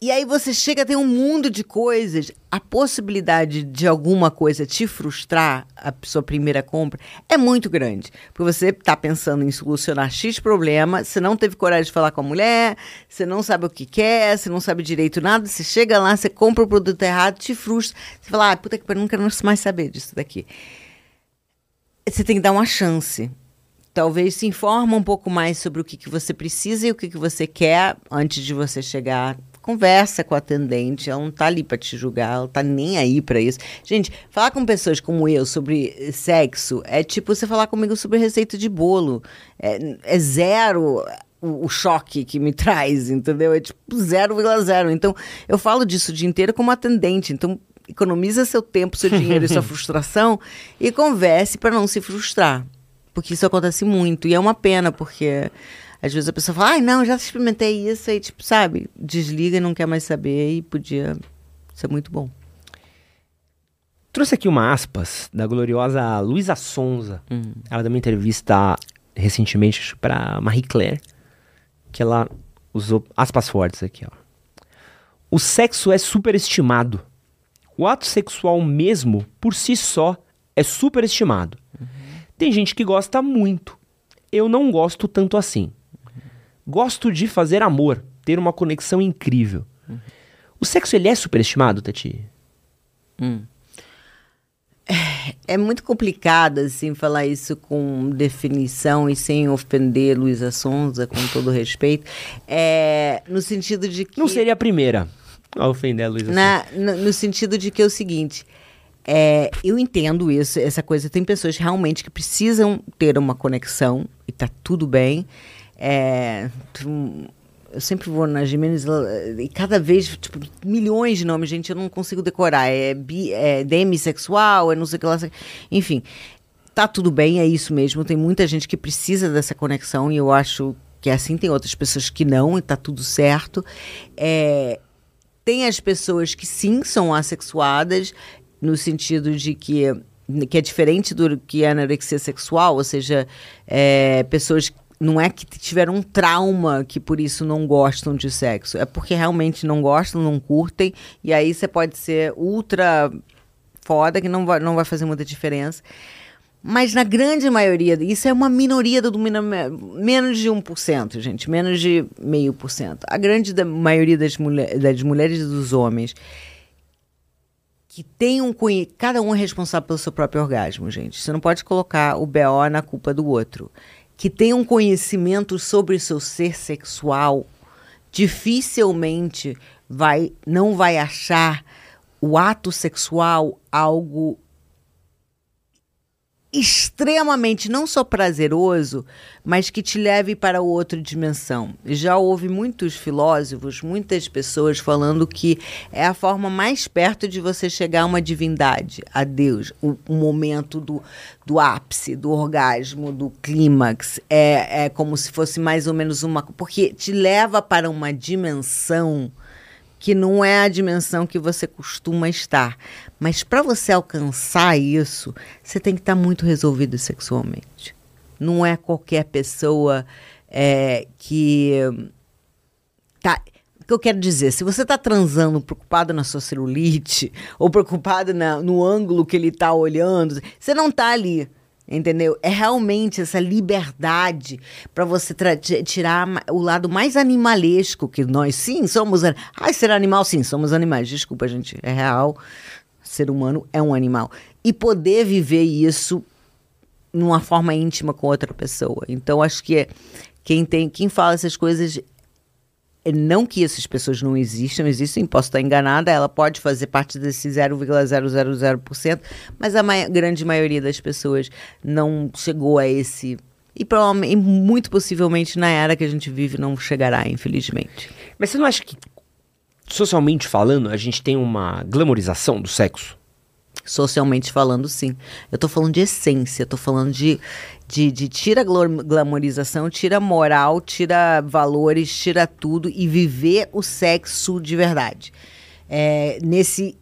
B: E aí você chega a ter um mundo de coisas. A possibilidade de alguma coisa te frustrar, a sua primeira compra, é muito grande. Porque você está pensando em solucionar X problema, você não teve coragem de falar com a mulher, você não sabe o que quer, você não sabe direito nada, você chega lá, você compra o produto errado, te frustra. Você fala, ah, puta que pariu, não quero mais saber disso daqui. Você tem que dar uma chance. Talvez se informa um pouco mais sobre o que, que você precisa e o que, que você quer antes de você chegar. Conversa com a atendente, ela não tá ali para te julgar, ela tá nem aí para isso. Gente, falar com pessoas como eu sobre sexo é tipo você falar comigo sobre receita de bolo. É, é zero o, o choque que me traz, entendeu? É tipo 0,0. Então, eu falo disso o dia inteiro como atendente. Então, economiza seu tempo, seu dinheiro e sua frustração e converse para não se frustrar. Porque isso acontece muito. E é uma pena, porque às vezes a pessoa fala, ai, não, já experimentei isso, aí, tipo, sabe, desliga e não quer mais saber, e podia ser muito bom.
A: Trouxe aqui uma aspas da gloriosa Luísa Sonza. Ela deu uma entrevista recentemente para Marie Claire, que ela usou aspas fortes aqui, ó. O sexo é superestimado. O ato sexual mesmo, por si só, é superestimado. Tem gente que gosta muito. Eu não gosto tanto assim. Gosto de fazer amor, ter uma conexão incrível. O sexo ele é superestimado, Tati?
B: É muito complicado, assim, falar isso com definição e sem ofender Luísa Sonza, com todo respeito. É, no sentido de que...
A: Não seria a primeira a ofender a Luísa
B: no, no sentido de que é o seguinte, é, eu entendo isso, essa coisa. Tem pessoas realmente que precisam ter uma conexão e tá tudo bem. É, tu- eu sempre vou na Jimenez e cada vez, tipo, milhões de nomes, gente, eu não consigo decorar. É, bi, é demissexual, é não sei o que lá. Enfim, tá tudo bem, é isso mesmo. Tem muita gente que precisa dessa conexão e eu acho que é assim. Tem outras pessoas que não e tá tudo certo. É, tem as pessoas que sim são assexuadas, no sentido de que, que é diferente do que a anorexia sexual, ou seja, é, pessoas não é que tiveram um trauma que por isso não gostam de sexo, é porque realmente não gostam, não curtem, e aí você pode ser ultra foda, que não vai, não vai fazer muita diferença. Mas na grande maioria, isso é uma minoria do menos de 1%, gente, menos de meio por cento. A grande da maioria das, mulher, das mulheres e dos homens que tem um cada um é responsável pelo seu próprio orgasmo, gente. Você não pode colocar o BO na culpa do outro. Que tem um conhecimento sobre o seu ser sexual, dificilmente vai não vai achar o ato sexual algo extremamente não só prazeroso, mas que te leve para outra dimensão. Já houve muitos filósofos, muitas pessoas falando que é a forma mais perto de você chegar a uma divindade, a Deus, o, o momento do, do ápice, do orgasmo, do clímax. É, é como se fosse mais ou menos uma. Porque te leva para uma dimensão que não é a dimensão que você costuma estar. Mas para você alcançar isso, você tem que estar muito resolvido sexualmente. Não é qualquer pessoa é, que tá que eu quero dizer? Se você está transando preocupado na sua celulite, ou preocupado na, no ângulo que ele está olhando, você não está ali. Entendeu? É realmente essa liberdade para você tirar o lado mais animalesco que nós, sim, somos. Ai, ser animal, sim, somos animais. Desculpa, gente, é real. Ser humano é um animal. E poder viver isso numa forma íntima com outra pessoa. Então, acho que quem tem, quem fala essas coisas é não que essas pessoas não existam, existem, posso estar enganada, ela pode fazer parte desse 0,000%, mas a ma grande maioria das pessoas não chegou a esse. E, provavelmente, muito possivelmente na era que a gente vive não chegará, infelizmente.
A: Mas você não acha que, socialmente falando, a gente tem uma glamorização do sexo?
B: Socialmente falando, sim. Eu tô falando de essência, tô falando de, de, de tira glamorização, tira moral, tira valores, tira tudo e viver o sexo de verdade. É, nesse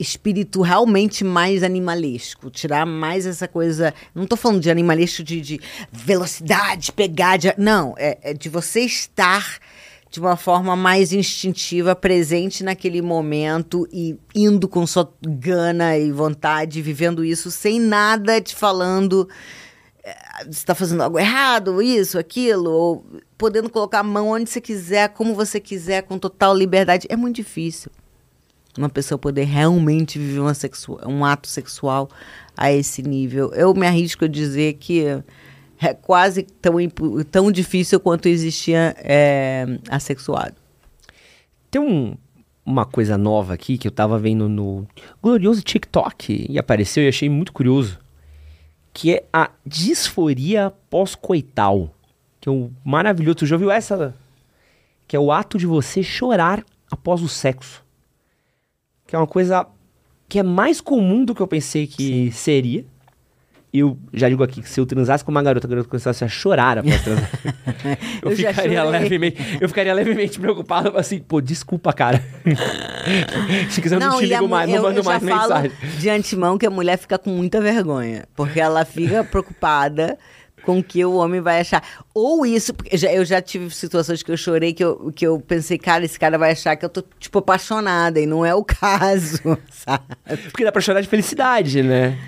B: espírito realmente mais animalesco, tirar mais essa coisa. Não estou falando de animalesco de, de velocidade, pegar, de, não, é, é de você estar de uma forma mais instintiva, presente naquele momento e indo com sua gana e vontade, vivendo isso sem nada te falando eh, você está fazendo algo errado, isso, aquilo, ou podendo colocar a mão onde você quiser, como você quiser, com total liberdade. É muito difícil uma pessoa poder realmente viver um ato sexual a esse nível. Eu me arrisco a dizer que é quase tão, tão difícil quanto existia é, assexuado.
A: Tem um, uma coisa nova aqui que eu tava vendo no glorioso TikTok e apareceu e achei muito curioso, que é a disforia pós-coital, que é um maravilhoso. Tu já ouviu essa? Que é o ato de você chorar após o sexo. Que é uma coisa que é mais comum do que eu pensei que Sim. seria eu já digo aqui que se eu transasse com uma garota, a garota começasse a chorar após transar, eu, eu ficaria levemente, eu ficaria levemente preocupado, assim, pô, desculpa, cara. se quiser, não, não te ligo mais, não mando mais mensagem.
B: De antemão que a mulher fica com muita vergonha, porque ela fica preocupada com que o homem vai achar. Ou isso, porque já, eu já tive situações que eu chorei, que eu, que eu pensei, cara, esse cara vai achar que eu tô, tipo, apaixonada, e não é o caso, sabe?
A: Porque dá pra chorar de felicidade, né?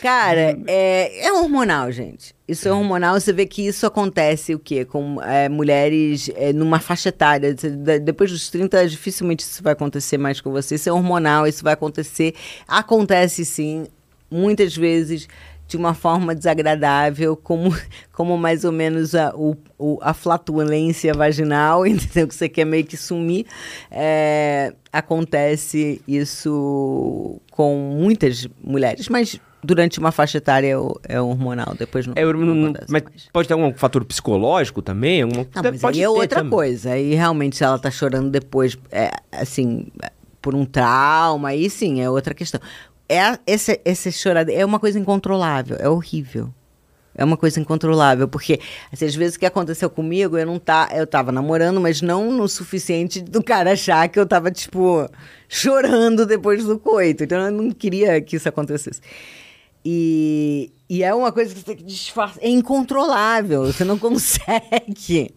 B: Cara, é, é hormonal, gente. Isso é hormonal. Você vê que isso acontece o quê? Com é, mulheres é, numa faixa etária. Depois dos 30, dificilmente isso vai acontecer mais com você. Isso é hormonal, isso vai acontecer. Acontece sim, muitas vezes de uma forma desagradável, como, como mais ou menos a, o, a flatulência vaginal, entendeu? Que você quer meio que sumir. É, acontece isso com muitas mulheres, mas durante uma faixa etária é, é hormonal, depois não. É, não,
A: não mas mais. pode ter algum fator psicológico também? Alguma,
B: não, mas pode aí é outra também. coisa. Aí realmente, se ela tá chorando depois, é, assim, por um trauma, aí sim, é outra questão. É, esse, esse chorar é uma coisa incontrolável, é horrível. É uma coisa incontrolável, porque assim, às vezes o que aconteceu comigo, eu não tá, eu tava namorando, mas não no suficiente do cara achar que eu tava tipo chorando depois do coito. Então eu não queria que isso acontecesse. E, e é uma coisa que você tem que disfarçar. É incontrolável, você não consegue.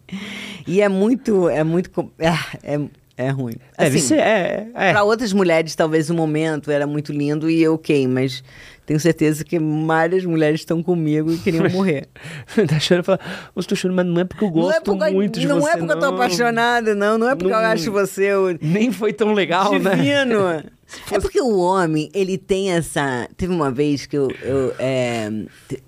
B: E é muito. É muito. É, é, é ruim.
A: Assim, ser, é, é.
B: Para outras mulheres, talvez o momento era muito lindo e ok, mas tenho certeza que várias mulheres estão comigo e queriam morrer.
A: tá chorando e fala, eu estou chorando, mas não é porque eu gosto não é porque, muito de
B: não
A: você.
B: É não é porque eu tô apaixonada, não. Não é porque não, eu acho você. Eu...
A: Nem foi tão legal,
B: divino.
A: né?
B: Divino. É porque o homem, ele tem essa. Teve uma vez que eu, eu é,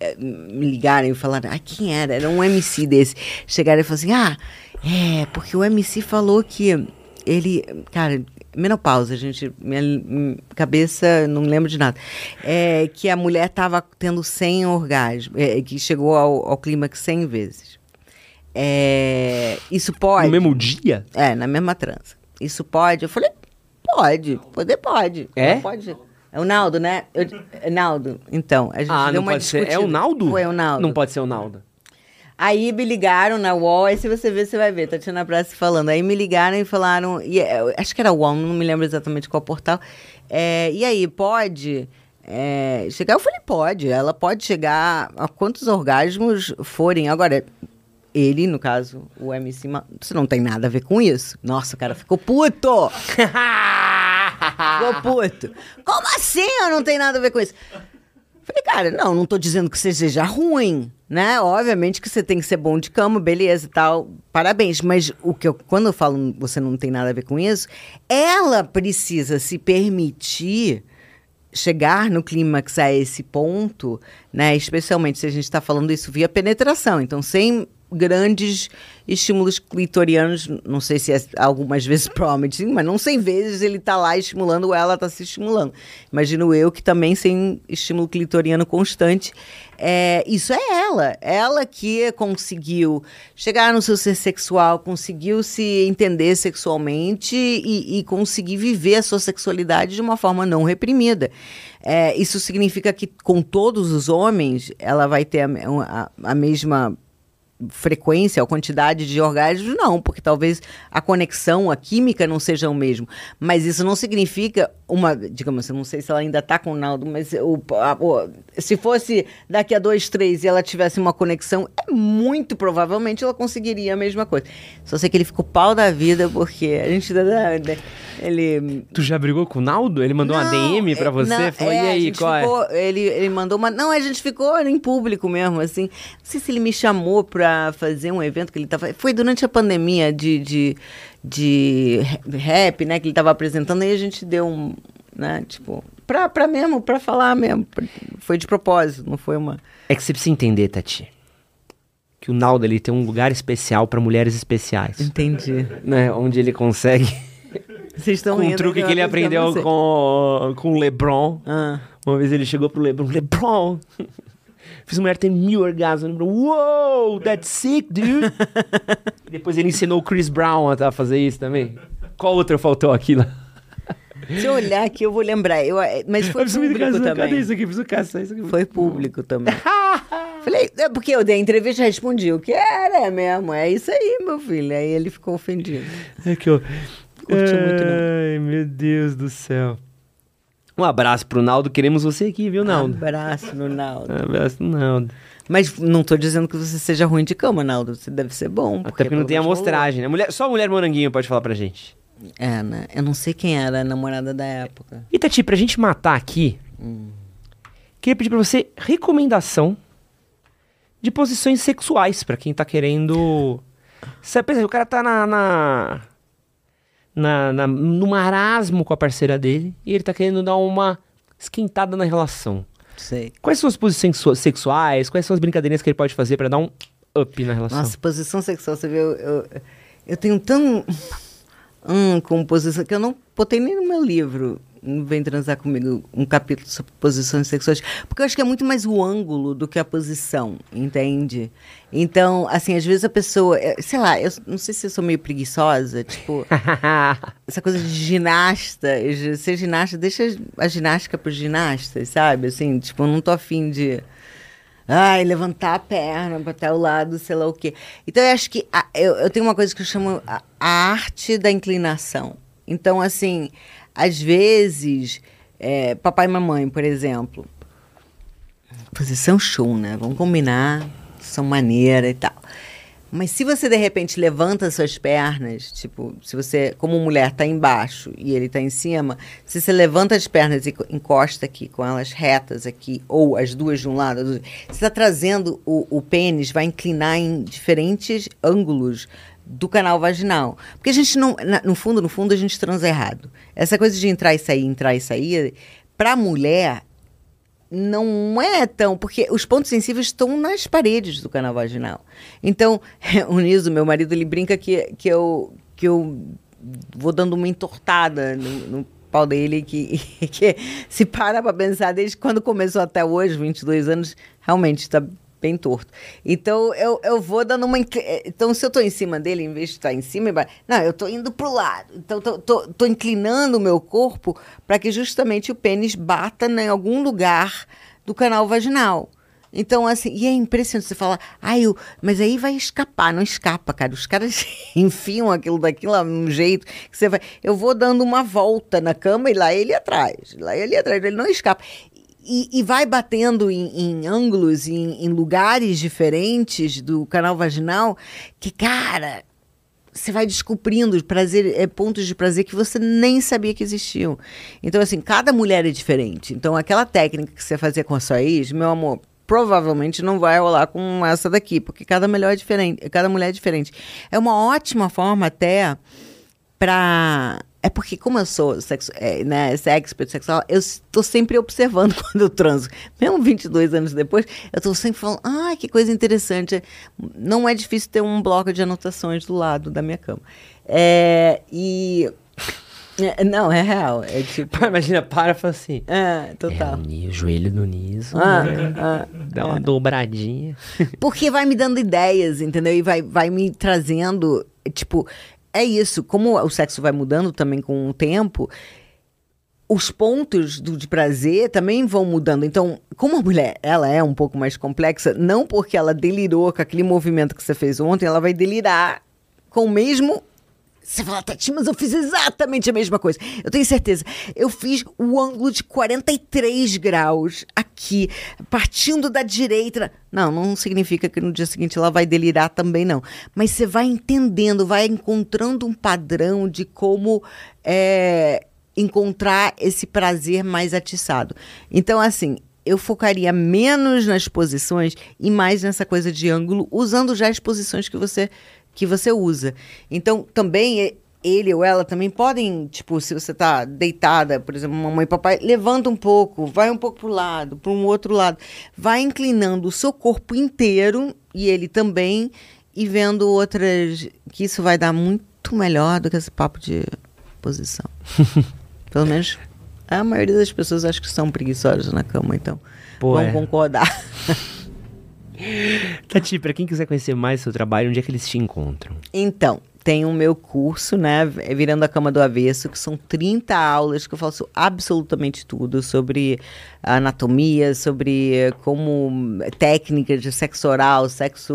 B: é, me ligaram e falaram: ah, quem era? Era um MC desse. Chegaram e falaram assim: ah, é, porque o MC falou que ele. Cara, menopausa, gente. Minha, minha cabeça não lembro de nada. É que a mulher estava tendo 100 orgasmos, é, que chegou ao, ao clímax 100 vezes. É, isso pode.
A: No mesmo dia?
B: É, na mesma trança. Isso pode? Eu falei, Pode, poder pode.
A: É?
B: Pode. É o Naldo, né? Eu, Naldo. Então, a gente
A: ah,
B: deu
A: não
B: uma
A: pode ser. É o Naldo?
B: Foi o Naldo.
A: Não pode ser o Naldo.
B: Aí me ligaram na UOL, aí se você ver, você vai ver, Tatiana Praça falando. Aí me ligaram e falaram, e, é, acho que era UOL, não me lembro exatamente qual portal. É, e aí, pode é, chegar? Eu falei, pode. Ela pode chegar a quantos orgasmos forem. Agora, ele, no caso, o MC, você não tem nada a ver com isso. Nossa, o cara ficou puto! ficou puto. Como assim eu não tenho nada a ver com isso? Falei, cara, não, não tô dizendo que você seja ruim, né? Obviamente que você tem que ser bom de cama, beleza e tal. Parabéns. Mas o que eu, quando eu falo você não tem nada a ver com isso, ela precisa se permitir chegar no clímax a esse ponto, né? Especialmente se a gente está falando isso via penetração. Então, sem grandes estímulos clitorianos, não sei se é algumas vezes sim, mas não 100 vezes ele tá lá estimulando ou ela tá se estimulando. Imagino eu que também sem estímulo clitoriano constante, é, isso é ela, ela que conseguiu chegar no seu ser sexual, conseguiu se entender sexualmente e, e conseguir viver a sua sexualidade de uma forma não reprimida. É, isso significa que com todos os homens ela vai ter a, a, a mesma frequência ou quantidade de orgasmos, não, porque talvez a conexão, a química não seja o mesmo. Mas isso não significa uma, digamos, eu não sei se ela ainda está com o Naldo, mas o, a, o, se fosse daqui a dois, três e ela tivesse uma conexão, é muito provavelmente ela conseguiria a mesma coisa. Só sei que ele ficou pau da vida porque a gente ele
A: Tu já brigou com o Naldo? Ele mandou uma DM pra você?
B: Não,
A: Falou,
B: é,
A: e
B: a
A: aí,
B: gente
A: qual
B: ficou,
A: é?
B: Ele, ele mandou uma. Não, a gente ficou em público mesmo, assim. Não sei se ele me chamou pra fazer um evento que ele tava. Foi durante a pandemia de, de, de rap, né? Que ele tava apresentando, aí a gente deu um. Né, tipo, pra, pra mesmo, pra falar mesmo. Foi de propósito, não foi uma.
A: É que você precisa entender, Tati. Que o Naldo ele tem um lugar especial pra mulheres especiais.
B: Entendi.
A: Né? Onde ele consegue.
B: Vocês estão
A: com um truque que ele aprendeu com, com o Lebron.
B: Ah.
A: Uma vez ele chegou pro Lebron, Lebron, fiz uma mulher ter mil orgasmos. Uou, that's sick, dude. Depois ele ensinou o Chris Brown a fazer isso também. Qual outro faltou aqui lá?
B: Se eu olhar aqui, eu vou lembrar. Eu, eh, mas foi
A: me
B: público
A: caçar,
B: também.
A: Cadê isso aqui? Preciso caçar isso aqui.
B: Foi público também. Falei, é porque eu dei a entrevista e respondi o que era é mesmo. É isso aí, meu filho. Aí ele ficou ofendido.
A: É que eu...
B: Curtiu muito, não.
A: Ai, meu Deus do céu. Um abraço pro Naldo. Queremos você aqui, viu, Naldo?
B: Abraço no Naldo.
A: Um abraço pro Naldo.
B: Mas não tô dizendo que você seja ruim de cama, Naldo. Você deve ser bom.
A: Até porque não tem
B: pelo menos
A: amostragem, né? Mulher, só a mulher moranguinho pode falar pra gente.
B: É, né? Eu não sei quem era a namorada da época.
A: E Tati, pra gente matar aqui, queria pedir pra você recomendação de posições sexuais pra quem tá querendo. Você pensa, o cara tá na, na, na, na- no marasmo com a parceira dele e ele tá querendo dar uma esquentada na relação.
B: Sei.
A: Quais são as posições sexu- sexuais? Quais são as brincadeirinhas que ele pode fazer pra dar um up na relação?
B: Nossa, posição sexual, você vê, eu, eu, eu tenho tão. Hum, com posição que eu não botei nem no meu livro. Vem transar comigo um capítulo sobre posições sexuais. Porque eu acho que é muito mais o ângulo do que a posição, entende? Então, assim, às vezes a pessoa. é, Sei lá, eu não sei se eu sou meio preguiçosa, tipo. essa coisa de ginasta, gi- ser ginasta, deixa a ginástica para os ginastas, sabe? Assim, tipo, eu não tô afim de. Ai, levantar a perna para tal lado, sei lá o quê. Então, eu acho que a- eu, eu tenho uma coisa que eu chamo a, a arte da inclinação. Então, assim, às vezes, é, papai e mamãe, por exemplo, posição show, né? Vamos combinar, são maneira e tal. Mas se você de repente levanta suas pernas, tipo, se você, como mulher, tá embaixo e ele tá em cima, se você levanta as pernas e co- encosta aqui com elas retas aqui, ou as duas de um lado, você está trazendo o, o pênis, vai inclinar em diferentes ângulos do canal vaginal. Porque a gente não, no fundo, no fundo, a gente transa errado. Essa coisa de entrar e sair, entrar e sair, pra mulher, não é tão. Porque os pontos sensíveis estão nas paredes do canal vaginal. Então, o Niso, meu marido, ele brinca que, que, eu, que eu vou dando uma entortada no, no pau dele, que, que se para pra pensar, desde quando começou até hoje, 22 anos, realmente está bem torto. Então, eu, eu vou dando uma. incli- Então, se eu tô em cima dele, em vez de estar em cima, não, eu tô indo pro lado. Então, tô, tô, tô inclinando o meu corpo para que justamente o pênis bata em algum lugar do canal vaginal. Então, assim, e é impressionante você falar, ai, mas aí vai escapar, não escapa, cara. Os caras enfiam aquilo daquilo lá num jeito que você vai. Eu vou dando uma volta na cama e lá ele atrás, lá ele atrás, ele não escapa. E, e vai batendo em, em ângulos, em, em lugares diferentes do canal vaginal, que, cara, você vai descobrindo prazer, é, pontos de prazer que você nem sabia que existiam. Então, assim, cada mulher é diferente. Então, aquela técnica que você fazia com a sua ex, meu amor, provavelmente não vai rolar com essa daqui, porque cada mulher é diferente, cada mulher é diferente. É uma ótima forma até para é porque, como eu sou sexo, é, né, expert sexual, eu estou sempre observando quando eu transo. Mesmo 22 anos depois, eu estou sempre falando, ah, que coisa interessante. Não é difícil ter um bloco de anotações do lado da minha cama. É, e. É, não, é real. É tipo.
A: Imagina, para e fala assim.
B: É, total.
A: É, o joelho no niso.
B: Ah,
A: né?
B: ah,
A: Dá uma dobradinha.
B: Porque vai me dando ideias, entendeu? E vai, vai me trazendo, tipo, é isso. Como o sexo vai mudando também com o tempo, os pontos do, de prazer também vão mudando. Então, como a mulher ela é um pouco mais complexa, não porque ela delirou com aquele movimento que você fez ontem, ela vai delirar com o mesmo você fala, Tati, mas eu fiz exatamente a mesma coisa. Eu tenho certeza. Eu fiz o ângulo de 43 graus aqui, partindo da direita. Não, não significa que no dia seguinte ela vai delirar também, não. Mas você vai entendendo, vai encontrando um padrão de como é, encontrar esse prazer mais atiçado. Então, assim, eu focaria menos nas posições e mais nessa coisa de ângulo, usando já as posições que você que você usa. Então, também ele ou ela também podem, tipo, se você está deitada, por exemplo, mamãe e papai, levanta um pouco, vai um pouco para o lado, para um outro lado. Vai inclinando o seu corpo inteiro e ele também, e vendo outras. que isso vai dar muito melhor do que esse papo de posição. Pelo menos a maioria das pessoas acho que são preguiçosas na cama, então
A: Pô,
B: vão
A: é.
B: concordar.
A: Tati, pra quem quiser conhecer mais seu trabalho, onde é que eles te encontram?
B: Então, tem o meu curso, né, Virando a Cama do Avesso, que são 30 aulas que eu faço absolutamente tudo sobre anatomia, sobre como técnicas de sexo oral, sexo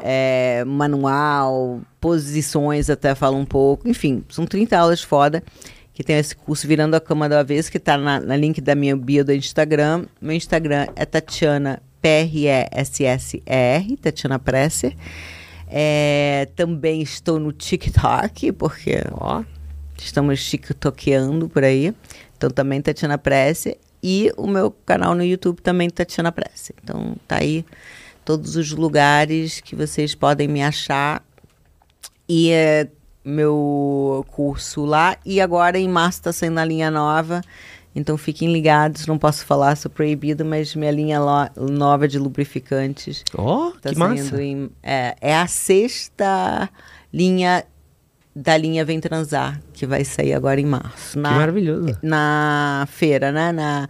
B: é, manual, posições até falo um pouco. Enfim, são 30 aulas foda que tem esse curso Virando a Cama do Avesso, que está na, na link da minha bio do Instagram. Meu Instagram é Tatiana P-R-E-S-S-E-R, Tatiana Presser. É, também estou no TikTok, porque
A: Ó.
B: estamos tiktokeando por aí. Então também Tatiana Presser. E o meu canal no YouTube também Tatiana Presser. Então tá aí todos os lugares que vocês podem me achar. E é meu curso lá. E agora em março está saindo a linha nova. Então fiquem ligados, não posso falar, sou proibido, mas minha linha nova de lubrificantes
A: Ó,
B: tá
A: que massa.
B: em. É, é a sexta linha da linha Vem Transar, que vai sair agora em março.
A: Que
B: Na,
A: maravilhoso.
B: na feira, né? Na.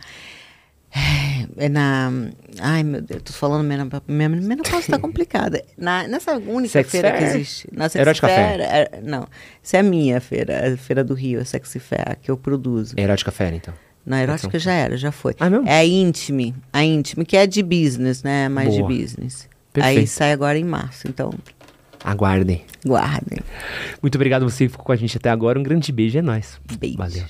B: É na. Ai, meu Deus, tô falando menopausa. Menopausa tá complicada. Na, nessa única
A: Sex
B: feira que
A: Fair?
B: existe. Na Sex
A: Erótica
B: Fair, é- não. Essa é a minha feira, a feira do Rio, a Sexy Fair, que eu produzo.
A: Erótica Fera, então.
B: Na erótica já era, já foi.
A: Ah?
B: É a Intime, a Intime, que é de business, né? Mais
A: Boa.
B: de business.
A: Perfeito.
B: Aí sai agora em março, então
A: Aguardem.
B: guardem.
A: Muito obrigado você que ficou com a gente até agora. Um grande beijo, é nóis.
B: Beijos.
A: Valeu.